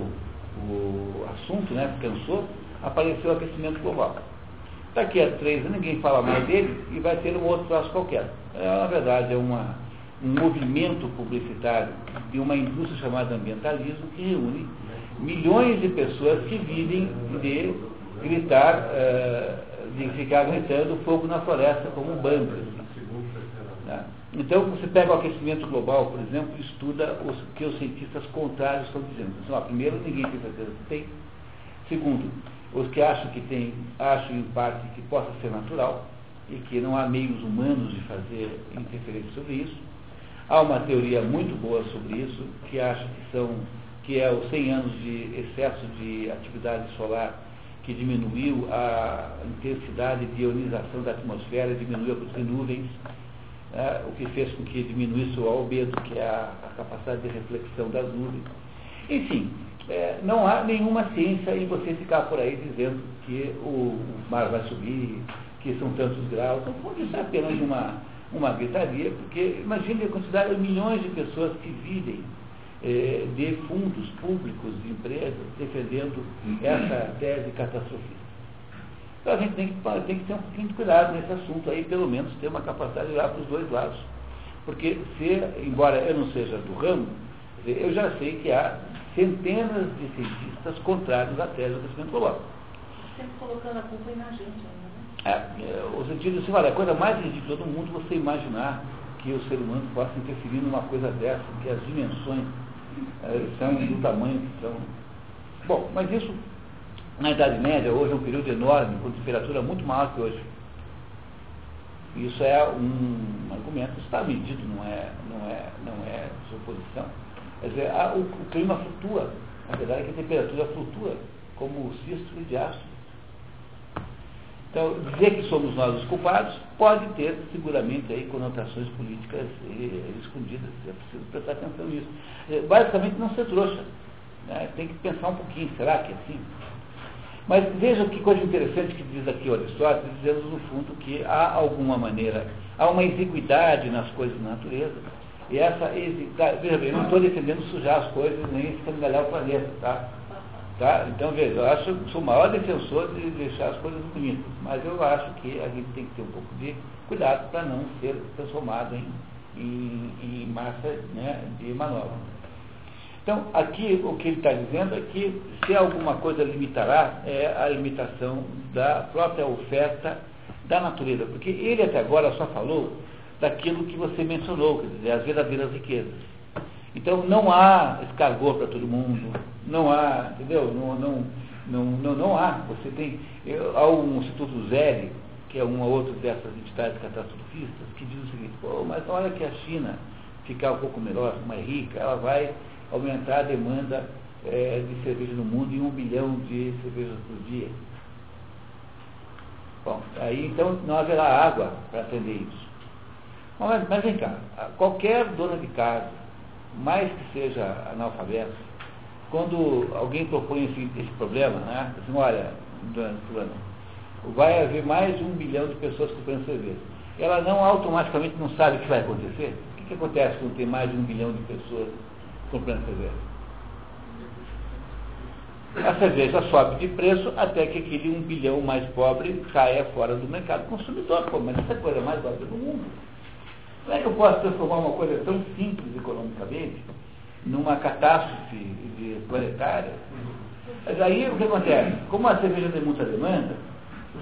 o assunto, né, cansou, apareceu o aquecimento global. Daqui a três ninguém fala mais dele e vai ter um outro troço qualquer. É, na verdade, é uma, um movimento publicitário de uma indústria chamada ambientalismo que reúne milhões de pessoas que vivem de gritar, uh, de ficar gritando fogo na floresta como um bando. Né? Então, você pega o aquecimento global, por exemplo, e estuda o que os cientistas contrários estão dizendo. Então, ó, primeiro, ninguém tem certeza que tem. Segundo, os que acham que tem, acham em parte que possa ser natural e que não há meios humanos de fazer interferência sobre isso. Há uma teoria muito boa sobre isso, que acha que são que é os 100 anos de excesso de atividade solar que diminuiu a intensidade de ionização da atmosfera, diminuiu a quantidade de nuvens, né, o que fez com que diminuísse o albedo, que é a, a capacidade de reflexão das nuvens. Enfim, é, não há nenhuma ciência em você ficar por aí dizendo que o, mar vai subir, que são tantos graus. Então, isso é apenas uma, uma gritaria, porque imagine a quantidade de milhões de pessoas que vivem eh, de fundos públicos, de empresas, defendendo essa tese catastrofista. Então a gente tem que, tem que ter um pouquinho de cuidado nesse assunto aí, pelo menos ter uma capacidade de olhar para os dois lados. Porque se, embora eu não seja do ramo, eu já sei que há centenas de cientistas contrários à tese do crescimento global. Sempre colocando a culpa na gente ainda, né? É, é, o sentido assim, olha, a coisa mais ridícula do mundo é você imaginar que o ser humano possa interferir numa coisa dessa, que as dimensões é, são do tamanho que são. Bom, mas isso, na Idade Média, hoje é um período enorme, com temperatura muito maior que hoje. Isso é um argumento, está medido, não é, não é, não é suposição. Quer dizer, a, o, o, clima flutua. Na verdade é que a temperatura flutua, como o cisto de aço. Então, dizer que somos nós os culpados pode ter, seguramente, aí, conotações políticas eh, escondidas. É preciso prestar atenção nisso. Eh, basicamente, não ser trouxa. Né? Tem que pensar um pouquinho, será que é assim? Mas veja que coisa interessante que diz aqui o Aristóteles, dizendo no fundo que há alguma maneira, há uma exiguidade nas coisas da natureza, e essa exiguidade, veja bem, eu não estou defendendo sujar as coisas nem escangalhar o planeta, tá? Tá? Então, veja, eu acho, sou o maior defensor de deixar as coisas bonitas, mas eu acho que a gente tem que ter um pouco de cuidado para não ser transformado em, em, em massa né, de manobra. Então, aqui o que ele está dizendo é que se alguma coisa limitará, é a limitação da própria oferta da natureza, porque ele até agora só falou daquilo que você mencionou, quer dizer, as verdadeiras riquezas. Então não há escargor para todo mundo, não há, entendeu? Não, não, não, não, não há. Você tem. Eu, há um Instituto Zeri, que é uma outra dessas entidades catastrofistas, que diz o seguinte, pô, mas na hora que a China ficar um pouco melhor, mais rica, ela vai aumentar a demanda é, de cerveja no mundo em um bilhão de cervejas por dia. Bom, aí então não haverá água para atender isso. Mas, mas vem cá, qualquer dona de casa mais que seja analfabeto, quando alguém propõe esse, esse problema, né, assim, olha, vai haver mais de um bilhão de pessoas comprando cerveja. Ela não automaticamente não sabe o que vai acontecer. O que, que acontece quando tem mais de um bilhão de pessoas comprando cerveja? A cerveja sobe de preço até que aquele um bilhão mais pobre caia fora do mercado consumidor. Pô, mas essa é a coisa mais óbvia do mundo. Como é que eu posso transformar uma coisa tão simples economicamente numa catástrofe de planetária? Mas aí o que acontece? Como a cerveja tem muita demanda,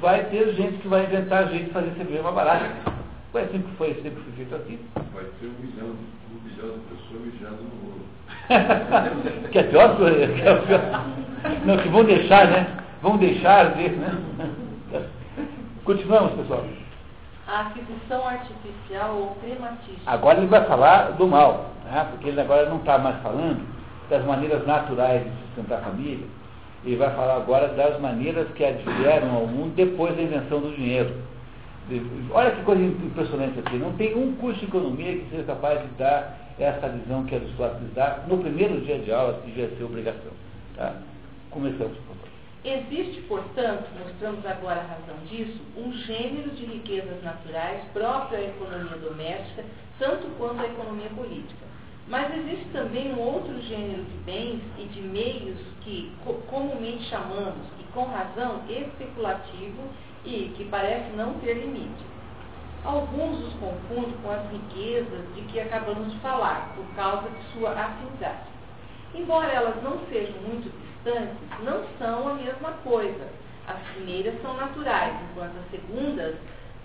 vai ter gente que vai inventar jeito de fazer cerveja mais barata. Foi assim que foi, sempre foi feito assim. Vai ter um milhão, um milhão de pessoas mijando no ouro. que é pior coisa. Que é pior. Não, que vão deixar, né? Vão deixar de, né? Continuamos, pessoal a aquisição artificial ou crematística. Agora ele vai falar do mal, né? porque ele agora não está mais falando das maneiras naturais de sustentar a família, ele vai falar agora das maneiras que advieram ao mundo depois da invenção do dinheiro. Olha que coisa impressionante aqui, não tem um curso de economia que seja capaz de dar essa visão que Aristóteles dá no primeiro dia de aula, que devia ser obrigação. Tá? Começamos. Existe, portanto, mostramos agora a razão disso, um gênero de riquezas naturais próprio à economia doméstica, tanto quanto à economia política. Mas existe também um outro gênero de bens e de meios que comumente chamamos, e com razão, especulativo e que parece não ter limite. Alguns os confundem com as riquezas de que acabamos de falar, por causa de sua afinidade. Embora elas não sejam muito não são a mesma coisa. As primeiras são naturais, enquanto as segundas,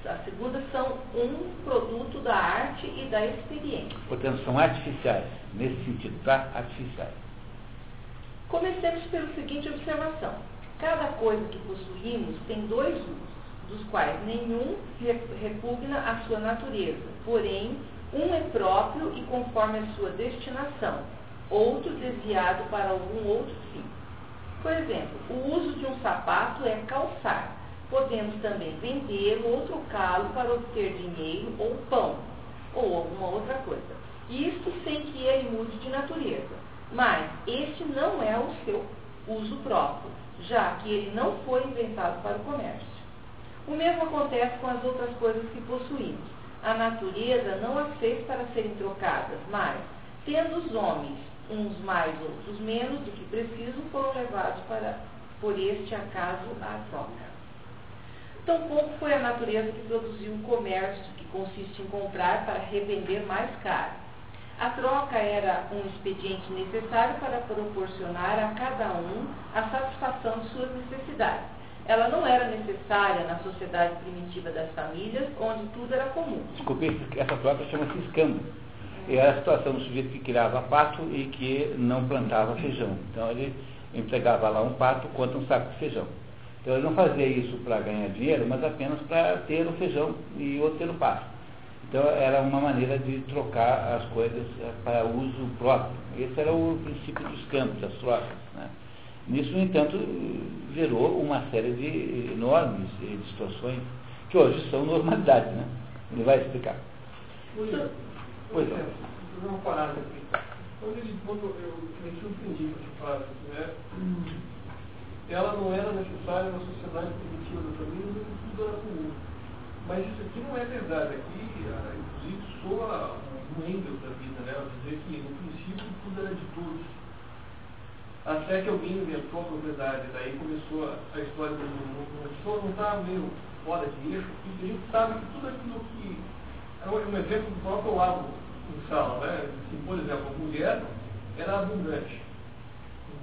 as segundas são um produto da arte e da experiência. Portanto, são artificiais, nesse sentido, tá? Artificiais. Comecemos pela seguinte observação. Cada coisa que possuímos tem dois usos, dos quais nenhum repugna a sua natureza, porém, um é próprio e conforme a sua destinação, outro desviado para algum outro fim. Por exemplo, o uso de um sapato é calçar. Podemos também vendê-lo ou trocá-lo para obter dinheiro ou pão, ou alguma outra coisa. Isto sem que ele mude de natureza. Mas este não é o seu uso próprio, já que ele não foi inventado para o comércio. O mesmo acontece com as outras coisas que possuímos. A natureza não as fez para serem trocadas, mas, tendo os homens uns mais, outros menos do que precisam, foram levados para, por este acaso à troca. Tampouco foi a natureza que produziu o comércio, que consiste em comprar para revender mais caro. A troca era um expediente necessário para proporcionar a cada um a satisfação de suas necessidades. Ela não era necessária na sociedade primitiva das famílias, onde tudo era comum. Desculpe, essa troca chama-se escambo era a situação do sujeito que criava pato e que não plantava feijão. Então ele entregava lá um pato contra um saco de feijão. Então ele não fazia isso para ganhar dinheiro, mas apenas para ter o feijão e outro ter o pato. Então era uma maneira de trocar as coisas eh, para uso próprio. Esse era o princípio dos campos, das trocas. Né? Nisso, no entanto, gerou uma série de enormes distorções que hoje são normalidade. Né? Ele vai explicar. Pois é, vou uma parada aqui. Quando, ele, quando eu me surpreendi com essa frase, né? ela não era necessária na sociedade primitiva da família, tudo era comum. Mas isso aqui não é verdade. Aqui, inclusive, soa um Engels da vida, né? dizer que no princípio tudo era de todos. Até que alguém inventou a propriedade, daí começou a história do mundo. A pessoa não está meio fora de eixo, porque a gente sabe que tudo aquilo que é um exemplo do próprio lado sala. Né? Assim, por exemplo, a mulher era abundante.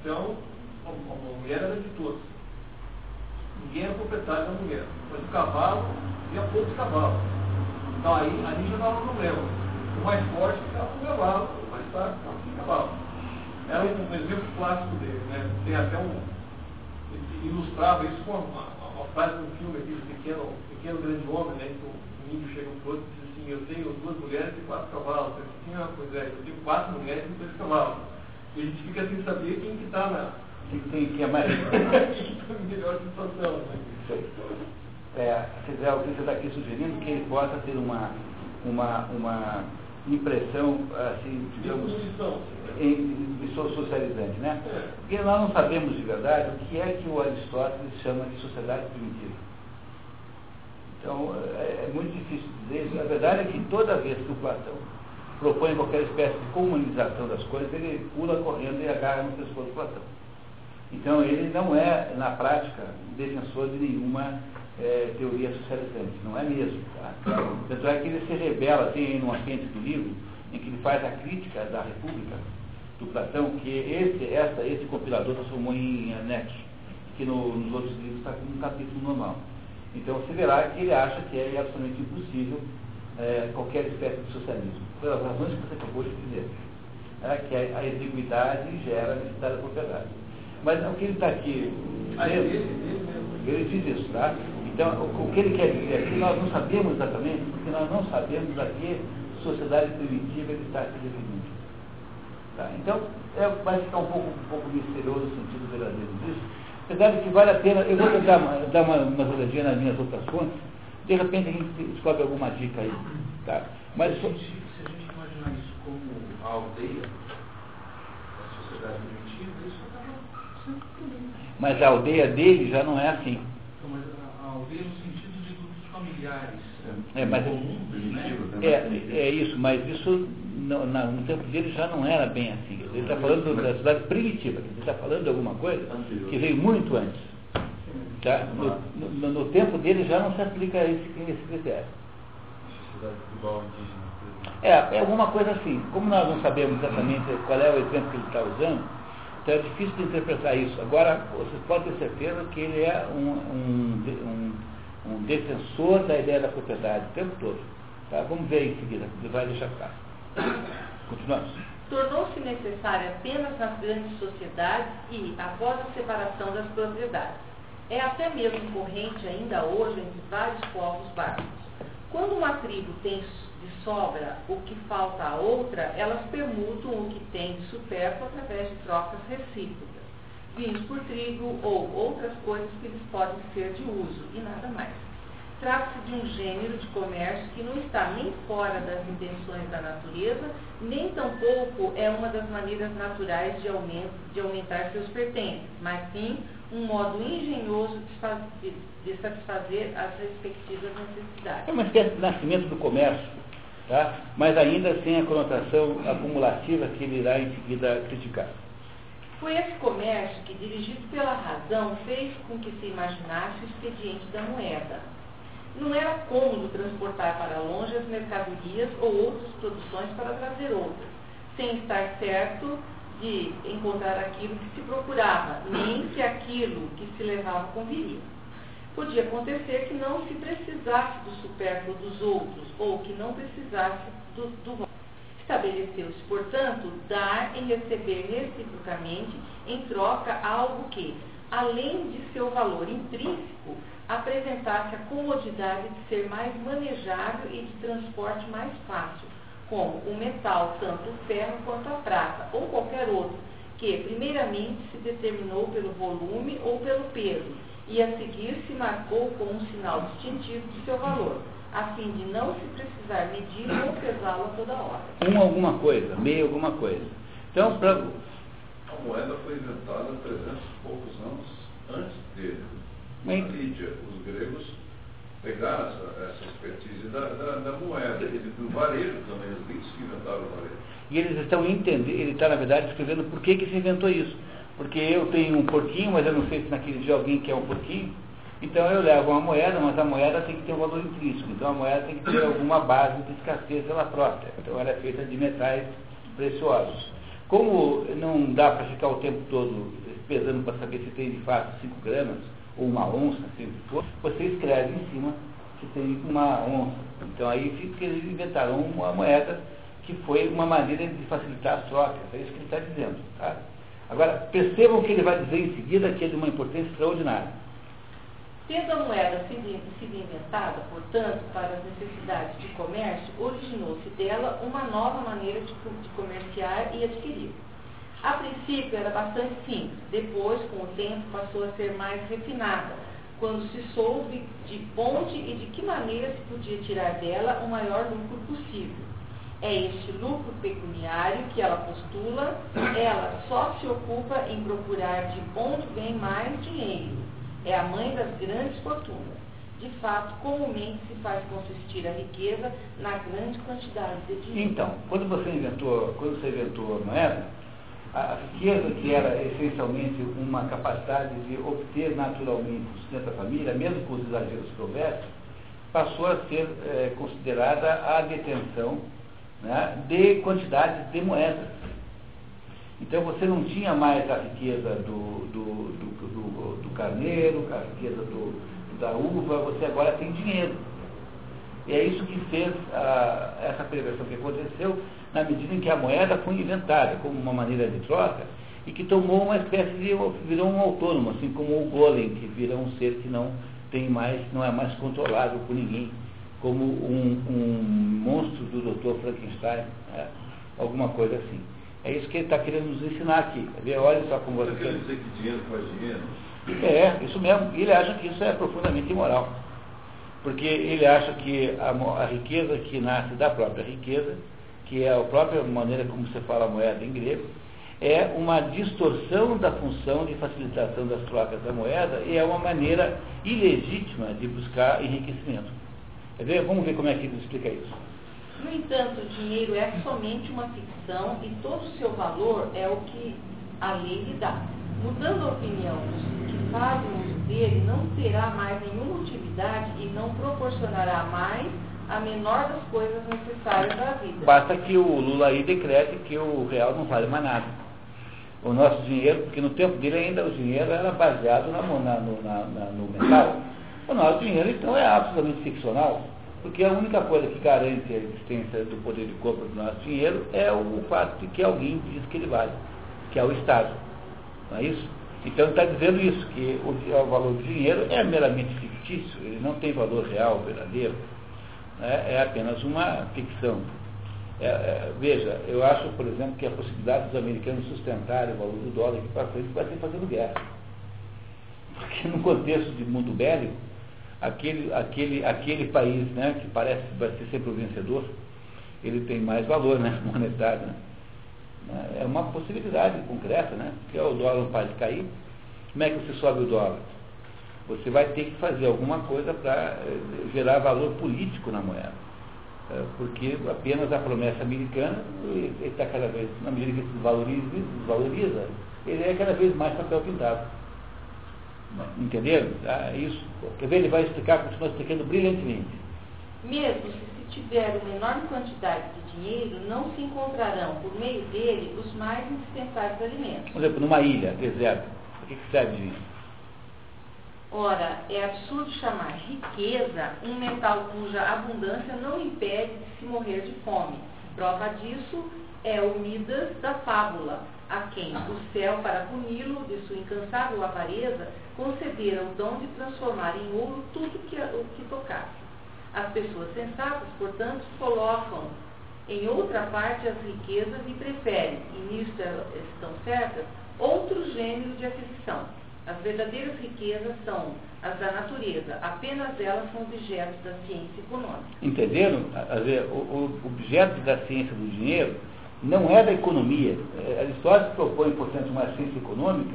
Então, a, mulher era de todos. Ninguém era proprietário da mulher. Mas o cavalo tinha poucos cavalos. Então aí, ali já dava problema. O mais forte ficava com o cavalo, o mais fraco ficava o cavalo. Era um, um exemplo clássico dele. Né? Tem até um. Ele ilustrava isso com uma, uma, uma frase de um filme aqui, pequeno, pequeno Grande Homem, né? que o índio chega e diz assim, eu tenho duas mulheres e quatro cavalos. Eu assim, ah, pois é, eu tenho quatro mulheres e dois cavalos. E a gente fica sem saber quem que está na. Quem tem que é mais. quem está na melhor situação. Né? É, quer dizer, alguém está aqui sugerindo que ele possa ter uma, uma, uma impressão, assim, digamos, em, em socializante, né? É. Porque nós não sabemos de verdade o que é que o Aristóteles chama de sociedade primitiva. Então, é, é muito difícil dizer isso. A verdade é que toda vez que o Platão propõe qualquer espécie de comunização das coisas, ele pula correndo e agarra no pescoço do Platão. Então, ele não é, na prática, defensor de nenhuma é, teoria socializante, não é mesmo. Tá? Tanto é que ele se revela, tem aí no apêndice do livro, em que ele faz a crítica da República do Platão, que esse, essa, esse compilador transformou em anexo, que no, nos outros livros está como um capítulo normal. Então você verá que ele acha que é absolutamente impossível é, qualquer espécie de socialismo, pelas razões que você acabou de dizer. É, que a exiguidade gera a necessidade da propriedade. Mas o que ele está aqui dizendo, ele diz isso, tá? Então, o, o, que ele quer dizer aqui, nós não sabemos exatamente, porque nós não sabemos a que sociedade primitiva ele está se referindo. Tá? Então, é, vai ficar um pouco, um pouco misterioso o sentido verdadeiro disso, Apesar de que vale a pena, eu vou tentar dar uma, uma olhadinha nas minhas outras fontes, de repente a gente descobre alguma dica aí. Tá? Mas, se, a gente, se a gente imaginar isso como a aldeia, a sociedade primitiva, isso acaba sendo. Mas a aldeia dele já não é assim. Então, mas a, a aldeia no sentido de grupos familiares. É, mas, comum, primitivo, né? é, é isso, mas isso no, na- no tempo dele já não era bem assim. Ele está falando da cidade primitiva, ele está falando de alguma coisa que veio muito antes. Tá? No, no- no tempo dele já não se aplica esse, esse critério. É, é alguma coisa assim. Como nós não sabemos exatamente qual é o exemplo que ele está usando, então é difícil de interpretar isso. Agora, vocês podem ter certeza que ele é um, um, um, um defensor da ideia da propriedade o tempo todo. Tá? Vamos ver em seguida, ele vai deixar claro. Continuamos. Tornou-se necessária apenas nas grandes sociedades e após a separação das propriedades. É até mesmo corrente ainda hoje entre vários povos bárbaros. Quando uma tribo tem de sobra o que falta a outra, elas permutam o que tem de supérfluo através de trocas recíprocas. Vinhos por trigo ou outras coisas que lhes podem ser de uso, e nada mais. Trata-se de um gênero de comércio que não está nem fora das intenções da natureza, nem tampouco é uma das maneiras naturais de, de aumentar seus pertences, mas sim um modo engenhoso de, faz- de- de satisfazer as respectivas necessidades. É uma espécie de nascimento do comércio, tá? mas ainda sem a conotação acumulativa que ele irá em seguida criticar. Foi esse comércio que, dirigido pela razão, fez com que se imaginasse o expediente da moeda. Não era cômodo transportar para longe as mercadorias ou outras produções para trazer outras, sem estar certo de encontrar aquilo que se procurava, nem se aquilo que se levava conviria. Podia acontecer que não se precisasse do supérfluo dos outros, ou que não precisasse do, do Estabeleceu-se, portanto, dar e receber reciprocamente em troca algo que, além de seu valor intrínseco, apresentasse a comodidade de ser mais manejável e de transporte mais fácil, como o metal, tanto o ferro quanto a prata, ou qualquer outro, que primeiramente se determinou pelo volume ou pelo peso, e a seguir se marcou como um sinal distintivo de seu valor, a fim de não se precisar medir ou pesá-lo a toda hora. Um alguma coisa, meio alguma coisa. Então, pra, A moeda foi inventada 300 e poucos anos antes dele. Na Lídia, os gregos pegaram essa, essa expertise da, da, da moeda e do varejo também, os gregos que inventaram o varejo. E eles estão entendendo, ele está, na verdade, escrevendo por que, que se inventou isso. Porque eu tenho um porquinho, mas eu não sei se naquele dia alguém quer um porquinho. Então eu levo uma moeda, mas a moeda tem que ter um valor intrínseco. Então a moeda tem que ter alguma base de escassez ela própria. Então ela é feita de metais preciosos. Como não dá para ficar o tempo todo pesando para saber se tem de fato 5 gramas ou uma onça, que for, você escreve em cima que tem uma onça. Então aí fica que eles inventaram uma moeda que foi uma maneira de facilitar as trocas. É isso que ele está dizendo. Tá? Agora, percebam que ele vai dizer em seguida que é de uma importância extraordinária. Tendo a moeda inventada, portanto, para as necessidades de comércio, originou-se dela uma nova maneira de comerciar e adquirir. A princípio era bastante simples, depois, com o tempo, passou a ser mais refinada, quando se soube de onde e de que maneira se podia tirar dela o maior lucro possível. É este lucro pecuniário que ela postula, ela só se ocupa em procurar de onde vem mais dinheiro. É a mãe das grandes fortunas. De fato, comumente se faz consistir a riqueza na grande quantidade de dinheiro. Então, quando você inventou, quando você inventou a moeda, a riqueza que era essencialmente uma capacidade de obter naturalmente o sustento da família, mesmo com os exageros que houvesse, passou a ser eh, considerada a detenção né, de quantidades de moedas. Então você não tinha mais a riqueza do, do, do, do, do carneiro, a riqueza do, da uva, você agora tem dinheiro. E é isso que fez a, essa perversão que aconteceu na medida em que a moeda foi inventada como uma maneira de troca e que tomou uma espécie de. virou um autônomo, assim como o golem, que vira um ser que não tem mais, não é mais controlável por ninguém, como um, um monstro do Dr. Frankenstein, né? alguma coisa assim. É isso que ele está querendo nos ensinar aqui. Ver? Olha só como Você você. quer dizer que dinheiro faz dinheiro? É, isso mesmo. E ele acha que isso é profundamente imoral. Porque ele acha que a, a riqueza que nasce da própria riqueza, que é a própria maneira como você fala a moeda em grego, é uma distorção da função de facilitação das trocas da moeda e é uma maneira ilegítima de buscar enriquecimento. Quer ver? Vamos ver como é que ele explica isso. No entanto, o dinheiro é somente uma ficção e todo o seu valor é o que a lei lhe dá. Mudando a opinião dos que fazem uso dele, não terá mais nenhuma utilidade e não proporcionará mais a menor das coisas necessárias da vida. Basta que o Lula aí decrete que o real não vale mais nada. O nosso dinheiro, porque no tempo dele ainda o dinheiro era baseado na, na, no, na, no metal. O nosso dinheiro, então, é absolutamente ficcional. Porque a única coisa que garante a existência do poder de compra do nosso dinheiro é o fato de que alguém diz que ele vale, que é o Estado. Não é isso? Então está dizendo isso, que o, o, valor do dinheiro é meramente fictício, ele não tem valor real, verdadeiro, né? é apenas uma ficção. É, é, veja, eu acho, por exemplo, que a possibilidade dos americanos sustentarem o valor do dólar aqui para frente vai ser fazendo guerra. Porque no contexto de mundo bélico, aquele, aquele, aquele país né, que parece vai ser sempre o vencedor, ele tem mais valor né, monetário. Né? É uma possibilidade concreta, né? Porque o dólar não para cair. Como é que você sobe o dólar? Você vai ter que fazer alguma coisa para eh, gerar valor político na moeda. É, porque apenas a promessa americana, está cada vez, na medida que se desvaloriza, desvaloriza, ele é cada vez mais papel pintado. Entenderam? Ah, isso. Quer ver? Ele vai explicar, continua explicando brilhantemente. Mesmo se tiver uma enorme quantidade de dinheiro, não se encontrarão, por meio dele, os mais indispensáveis alimentos. Por exemplo, numa ilha, deserto, o que, que serve isso? Ora, é absurdo chamar riqueza um metal cuja abundância não impede de se morrer de fome. Prova disso é o Midas da fábula, a quem o céu, para puni-lo de sua incansável avareza, concedera o dom de transformar em ouro tudo que, o que tocasse. As pessoas sensatas, portanto, colocam em outra parte as riquezas e preferem, e nisso estão certas, outro gênero de aquisição. As verdadeiras riquezas são as da natureza, apenas elas são objetos da ciência econômica. Entenderam? O, o objeto da ciência do dinheiro não é da economia. É, Aristóteles propõe, portanto, uma ciência econômica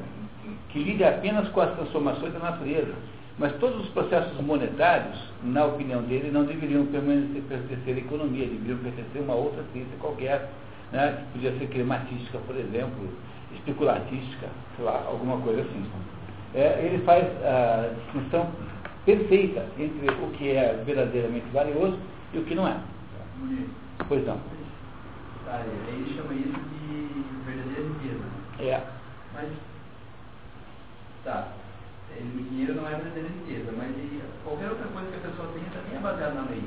que lide apenas com as transformações da natureza. Mas todos os processos monetários, na opinião dele, não deveriam permanecer, pertencer à economia, deveriam pertencer a uma outra ciência qualquer, né, que podia ser crematística, por exemplo, especulatística, sei lá, alguma coisa assim. É, ele faz a distinção perfeita entre o que é verdadeiramente valioso e o que não é. Pois não. Tá, ele chama isso de verdadeira riqueza. É. Mas, tá, o dinheiro não é verdadeira riqueza, mas qualquer outra coisa que a pessoa tenha também é baseada na lei.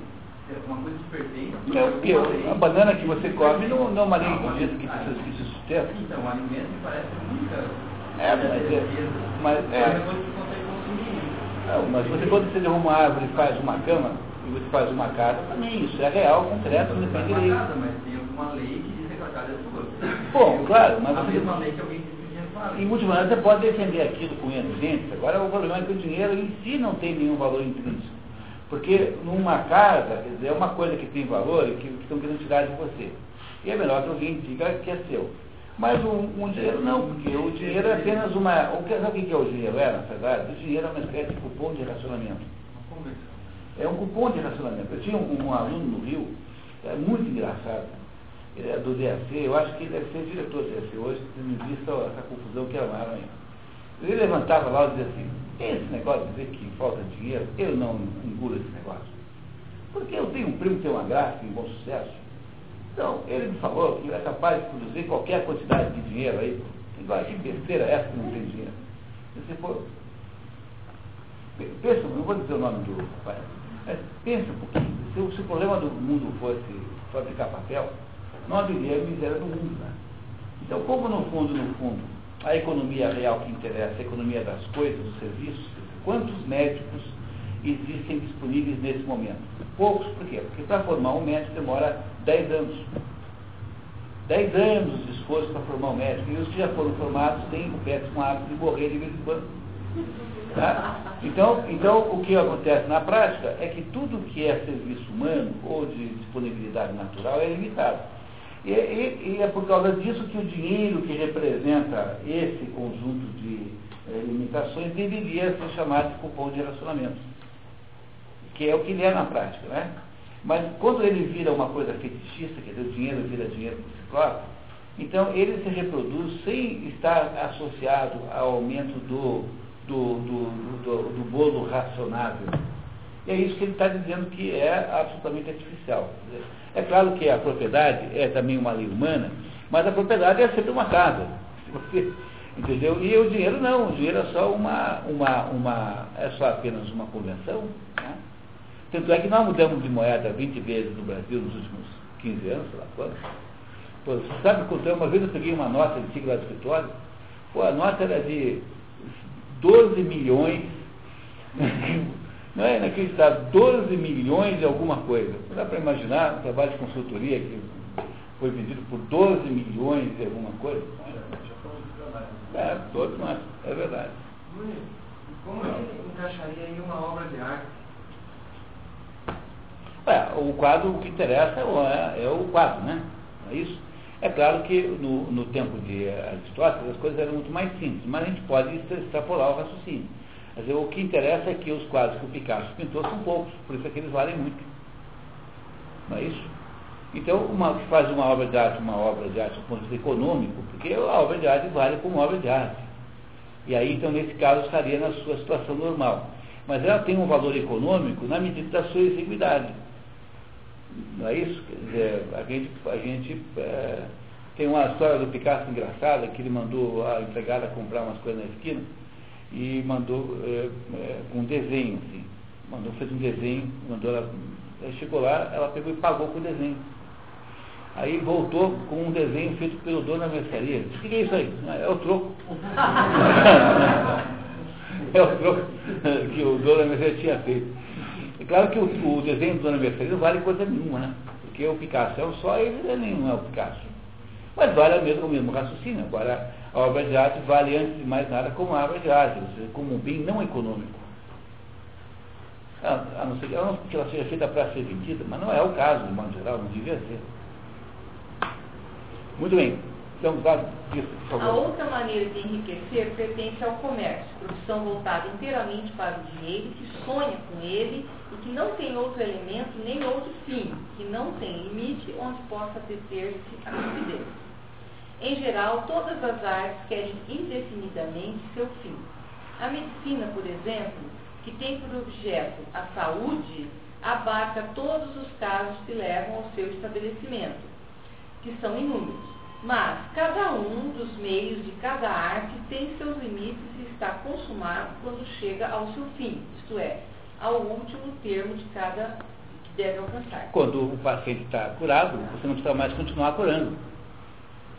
É uma coisa perfeita. É porque a banana que você come não, não é uma lei que, que, que se sustenta. Então, o alimento me parece a única é, mas é, mas é, é coisa que consegue consumir. Não, mas você quando você derruba uma árvore e faz uma cama, e você faz uma casa, também isso é real, concreto, não tem direito. Casa, alguma lei que diz que a casa é sua. Bom, claro, mas a mesma lei que alguém. Em muitas maneiras você pode defender aquilo com inocência. Agora o problema é que o dinheiro em si não tem nenhum valor intrínseco. Porque numa casa, quer dizer, é uma coisa que tem valor e que, que estão querendo tirar de você. E é melhor que alguém diga que é seu. Mas o, o, dinheiro não, porque o dinheiro é apenas uma. O que, sabe o que é o dinheiro? É, na verdade? O dinheiro é uma espécie de cupom de relacionamento. É um cupom de relacionamento. Eu tinha um, um aluno no Rio, é muito engraçado, é do DAC, eu acho que ele deve ser diretor do DAC hoje, tendo em vista essa confusão que armaram aí. Ele levantava lá e dizia assim, esse negócio de dizer que falta dinheiro, eu não engulo esse negócio. Porque eu tenho um primo que tem uma gráfica em bom sucesso. Então, ele me falou que é capaz de produzir qualquer quantidade de dinheiro aí. Agora, que besteira é essa que não tem dinheiro? Você for, pensa, não vou dizer o nome do rapaz, mas pensa um pouquinho. Se, se o problema do mundo fosse fabricar papel, não haveria miséria no mundo. Né? Então, como no fundo, no fundo, a economia real que interessa, a economia das coisas, dos serviços, quantos médicos existem disponíveis nesse momento? Poucos, por quê? Porque para formar um médico demora 10 anos. 10 anos de esforço para formar um médico. E os que já foram formados têm o péssimo hábito de morrer de vez em quando. Tá? Então, então, o que acontece na prática é que tudo que é serviço humano ou de disponibilidade natural é limitado. E, e, e, é por causa disso que o dinheiro que representa esse conjunto de eh, limitações deveria ser chamado de cupom de relacionamento, que é o que ele é na prática. Né? Mas quando ele vira uma coisa fetichista, quer dizer, o dinheiro vira dinheiro próprio, então ele se reproduz sem estar associado ao aumento do, do, do, do, do bolo racionável. É isso que ele está dizendo que é absolutamente artificial. É claro que a propriedade é também uma lei humana, mas a propriedade é sempre uma casa. Entendeu? E o dinheiro não, o dinheiro é só uma, uma, uma é só apenas uma convenção. Né? Tanto é que nós mudamos de moeda 20 vezes no Brasil nos últimos 15 anos, sei lá quanto. Pô, sabe quanto é? Uma vez eu peguei uma nota de lá do escritório, pô, a nota era de 12 milhões, não é inacreditável, 12 milhões de alguma coisa. Não dá para imaginar um trabalho de consultoria que foi vendido por 12 milhões de alguma coisa? É, todos nós, é verdade. Como ele encaixaria em uma obra de arte? É, o quadro, o que interessa é, é o quadro, né? É isso? É claro que no, no tempo de Aristóteles as coisas eram muito mais simples, mas a gente pode extrapolar o raciocínio. Quer dizer, o que interessa é que os quadros que o Picasso pintou são poucos, por isso é que eles valem muito. Não é isso? Então, uma, faz uma obra de arte uma obra de arte do ponto de vista econômico, porque a obra de arte vale como obra de arte. E aí, então, nesse caso, estaria na sua situação normal. Mas ela tem um valor econômico na medida da sua exiguidade. Não é isso? Quer dizer, a gente, a gente é, tem uma história do Picasso engraçada, que ele mandou a empregada comprar umas coisas na esquina e mandou é, é, um desenho, assim. Mandou, fez um desenho, mandou ela. Chegou lá, ela pegou e pagou com o desenho. Aí voltou com um desenho feito pelo dono da mercearia. O que é isso aí? É o troco. é o troco que o dono da mercearia tinha feito. É claro que o, o desenho do dono da mercearia não vale coisa nenhuma, né? Porque o Picasso é um só, ele não é o Picasso. Mas vale o mesmo, o mesmo raciocínio. Agora, a obra de arte vale, antes de mais nada, como obra de arte, como um bem não econômico. A, não ser, a não ser que ela seja feita para ser vendida, mas não é o caso, de modo geral, não devia ser. Muito bem. Então, disso, por favor. A outra maneira de enriquecer pertence ao comércio, profissão voltada inteiramente para o dinheiro, que sonha com ele e que não tem outro elemento nem outro fim, que não tem limite onde possa deter-se a liquidez. Em geral, todas as artes querem indefinidamente seu fim. A medicina, por exemplo, que tem por objeto a saúde, abarca todos os casos que levam ao seu estabelecimento, que são inúmeros. Mas cada um dos meios de cada arte tem seus limites e está consumado quando chega ao seu fim, isto é, ao último termo de cada que deve alcançar. Quando o paciente está curado, você não precisa mais continuar curando.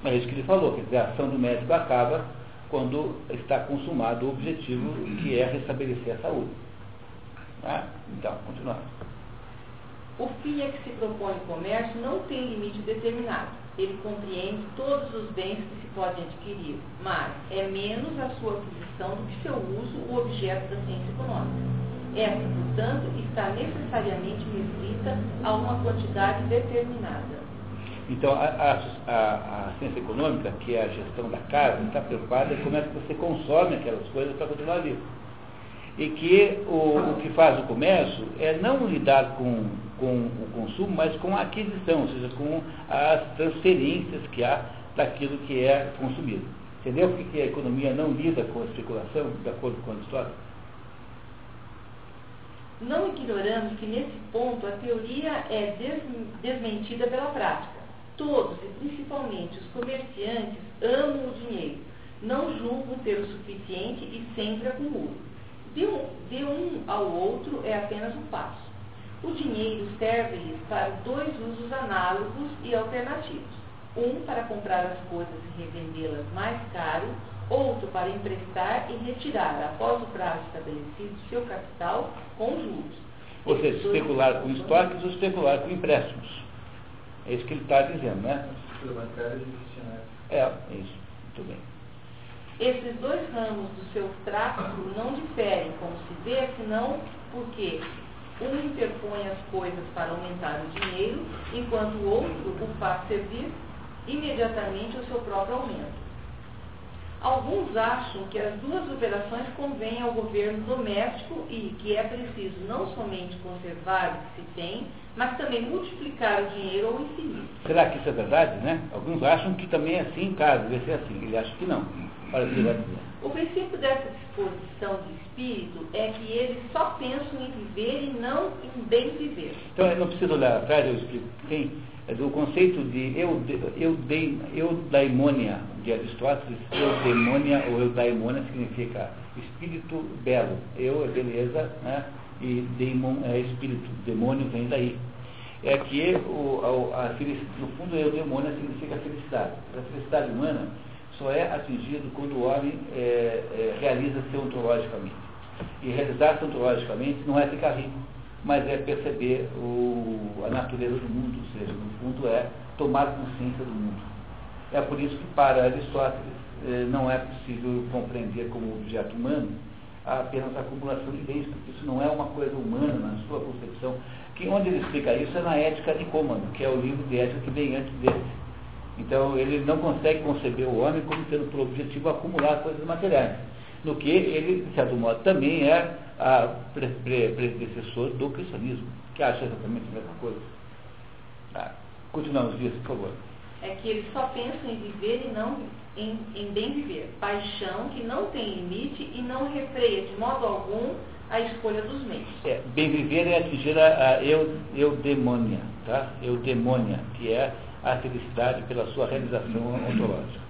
Mas é isso que ele falou, quer dizer, a ação do médico acaba quando está consumado o objetivo que é restabelecer a saúde. Né? Então, continuar. O fim a que se propõe o comércio não tem limite determinado. Ele compreende todos os bens que se podem adquirir, mas é menos a sua aquisição do que seu uso o objeto da ciência econômica. Essa, portanto, está necessariamente restrita a uma quantidade determinada. Então, a, a, a, ciência econômica, que é a gestão da casa, está preocupada em como é que você consome aquelas coisas para continuar vivo. E que o, o, que faz o comércio é não lidar com, com o consumo, mas com a aquisição, ou seja, com as transferências que há daquilo que é consumido. Entendeu por que a economia não lida com a especulação, de acordo com a história? Não ignoramos que nesse ponto a teoria é desmentida pela prática todos, e principalmente os comerciantes, amam o dinheiro, não julgam ter o suficiente e sempre acumulam. De um, de um ao outro é apenas um passo. O dinheiro serve-lhes para dois usos análogos e alternativos. Um para comprar as coisas e revendê-las mais caro, outro para emprestar e retirar, após o prazo estabelecido, seu capital com juros. Ou seja, especular com estoques ou especular com empréstimos. É isso que ele está dizendo, né? É, é, isso. Muito bem. Esses dois ramos do seu tráfico não diferem, como se vê, senão porque um interpõe as coisas para aumentar o dinheiro, enquanto o outro o faz servir imediatamente o seu próprio aumento. Alguns acham que as duas operações convêm ao governo doméstico e que é preciso não somente conservar o que se tem, mas também multiplicar o dinheiro ao infinito. Será que isso é verdade, né? Alguns acham que também é assim, caso, deve ser assim. Ele acha que não. Olha o que ele vai dizer. O princípio dessa disposição de espírito é que eles só pensam em viver e não em bem viver. Então, eu não preciso olhar atrás, eu explico. Tem é do conceito de eu, eu, eudaimônia de Aristóteles, eudaimônia ou eudaimônia significa espírito belo. Eu é beleza, né? E daimon é espírito, demônio vem daí. É que o, a, a, no fundo, eudemônia significa felicidade. A felicidade humana só é atingida quando o homem é, é, realiza-se ontologicamente. E realizar-se ontologicamente não é ficar rico, mas é perceber o, a natureza do mundo, ou seja, no fundo é tomar consciência do mundo. É por isso que para Aristóteles eh, não é possível compreender como objeto humano apenas a acumulação de bens, porque isso não é uma coisa humana na sua concepção. Que onde ele explica isso é na Ética Nicômano, que é o livro de ética que vem antes desse. Então ele não consegue conceber o homem como tendo por objetivo acumular coisas materiais. No que ele, de certo modo, também é predecessor do cristianismo, que acha exatamente a mesma coisa. Ah, continuamos disso, por favor. É que eles só pensam em viver e não em, em bem viver. Paixão que não tem limite e não refreia de modo algum a escolha dos meios. É, bem viver é atingir a, a eu, eudemônia, tá? Eudemônia, que é a felicidade pela sua realização ontológica.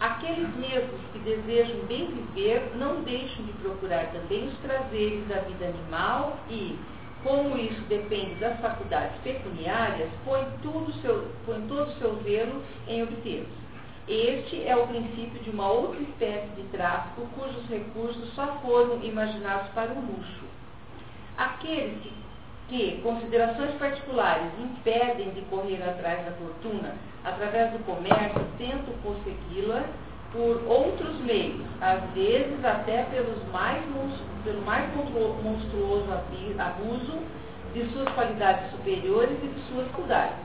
Aqueles mesmos que desejam bem viver não deixam de procurar também os prazeres da vida animal e, como isso depende das faculdades pecuniárias, põe, tudo seu, põe todo o seu zelo em obtê-los. Este é o princípio de uma outra espécie de tráfico cujos recursos só foram imaginados para o luxo. Aqueles que, que considerações particulares impedem de correr atrás da fortuna através do comércio tentam consegui-la por outros meios, às vezes até pelos mais, pelo mais monstruoso abuso de suas qualidades superiores e de suas faculdades.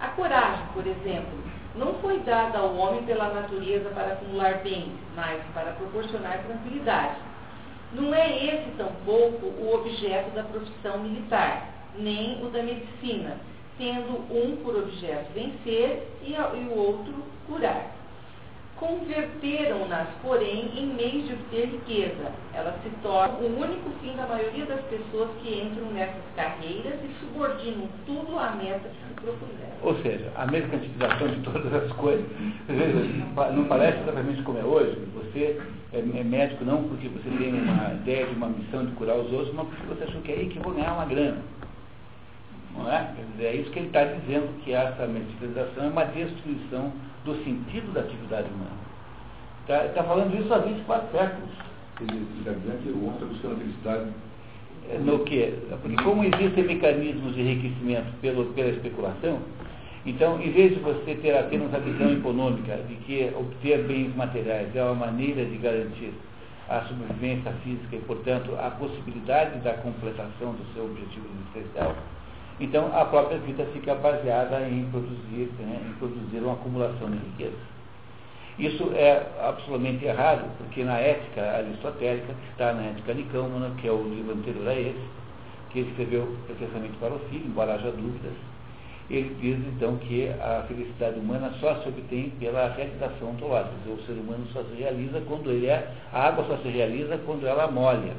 A coragem, por exemplo, não foi dada ao homem pela natureza para acumular bens, mas para proporcionar tranquilidade. Não é esse tampouco o objeto da profissão militar, nem o da medicina, tendo um por objeto vencer e, o outro curar. Converteram-nas, porém, em meios de obter riqueza. Elas se tornam o único fim da maioria das pessoas que entram nessas carreiras e subordinam tudo à meta que se propuseram. Ou seja, a mercantilização de todas as coisas. Não parece exatamente como é hoje. Você é, é médico não porque você tem uma ideia de uma missão de curar os outros, mas porque você achou que é aí que vou ganhar uma grana. Não é? É isso que ele está dizendo, que essa mercantilização é uma destruição do sentido da atividade humana. Está tá falando isso há 24 séculos. Ele está dizendo que o homem está buscando a felicidade. É, no que? Porque como existem mecanismos de enriquecimento pelo, pela especulação, então, em vez de você ter apenas a visão econômica de que obter bens materiais é uma maneira de garantir a sobrevivência física e, portanto, a possibilidade da completação do seu objetivo existencial, então, a própria vida fica baseada em produzir, né, em produzir uma acumulação de riqueza. Isso é absolutamente errado, porque na ética aristotélica, que está na ética nicômana, que é o livro anterior a esse, que ele escreveu precisamente para o filho, embora haja dúvidas, ele diz então que a felicidade humana só se obtém pela realização ontológica, o ser humano só se realiza quando ele é, a água só se realiza quando ela molha,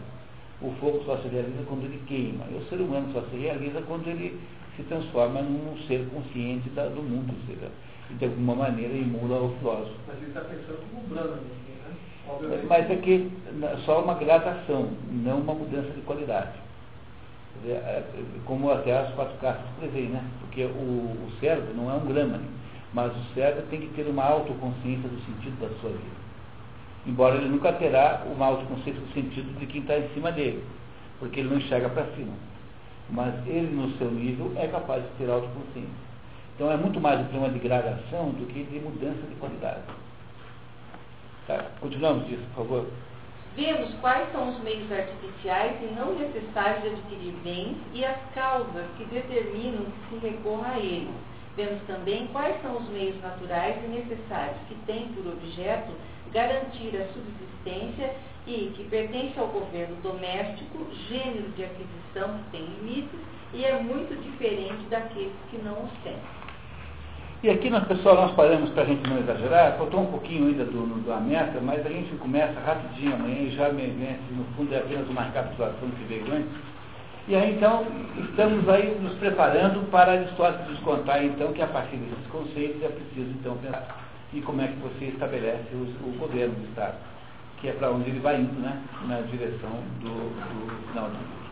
o fogo só se realiza quando ele queima. E o ser humano só se realiza quando ele se transforma num ser consciente da, do mundo, ou seja, e de alguma maneira emula o filósofo. Mas ele está pensando como Brahma, né? Obviamente. Mas é que só uma gradação, não uma mudança de qualidade. Dizer, é, como até as quatro castas prevêem, né? Porque o, o cérebro não é um grama, mas o cérebro tem que ter uma autoconsciência do sentido da sua vida embora ele nunca terá o mau conceito do sentido de quem está em cima dele, porque ele não enxerga para cima. Mas ele, no seu nível, é capaz de ter autoconsciência. Então é muito mais um problema de gradação do que de mudança de qualidade. Tá? Continuamos disso, por favor. Vemos quais são os meios artificiais e não necessários de adquirir bens e as causas que determinam que se recorra a eles Vemos também quais são os meios naturais e necessários que têm por objeto garantir a subsistência e que pertence ao governo doméstico, gênero de aquisição que tem limites e é muito diferente daqueles que não os têm. E aqui, nós, pessoal, nós paramos para a gente não exagerar, faltou um pouquinho ainda do, do, da meta, mas a gente começa rapidinho amanhã e já me vence, no fundo é apenas uma recapitulação que veio antes. E aí, então, estamos aí nos preparando para Aristóteles nos contar, então, que a partir desses conceitos é preciso, então, pensar em como é que você estabelece o, o governo do Estado, que é para onde ele vai indo, né, na direção do, do final do livro.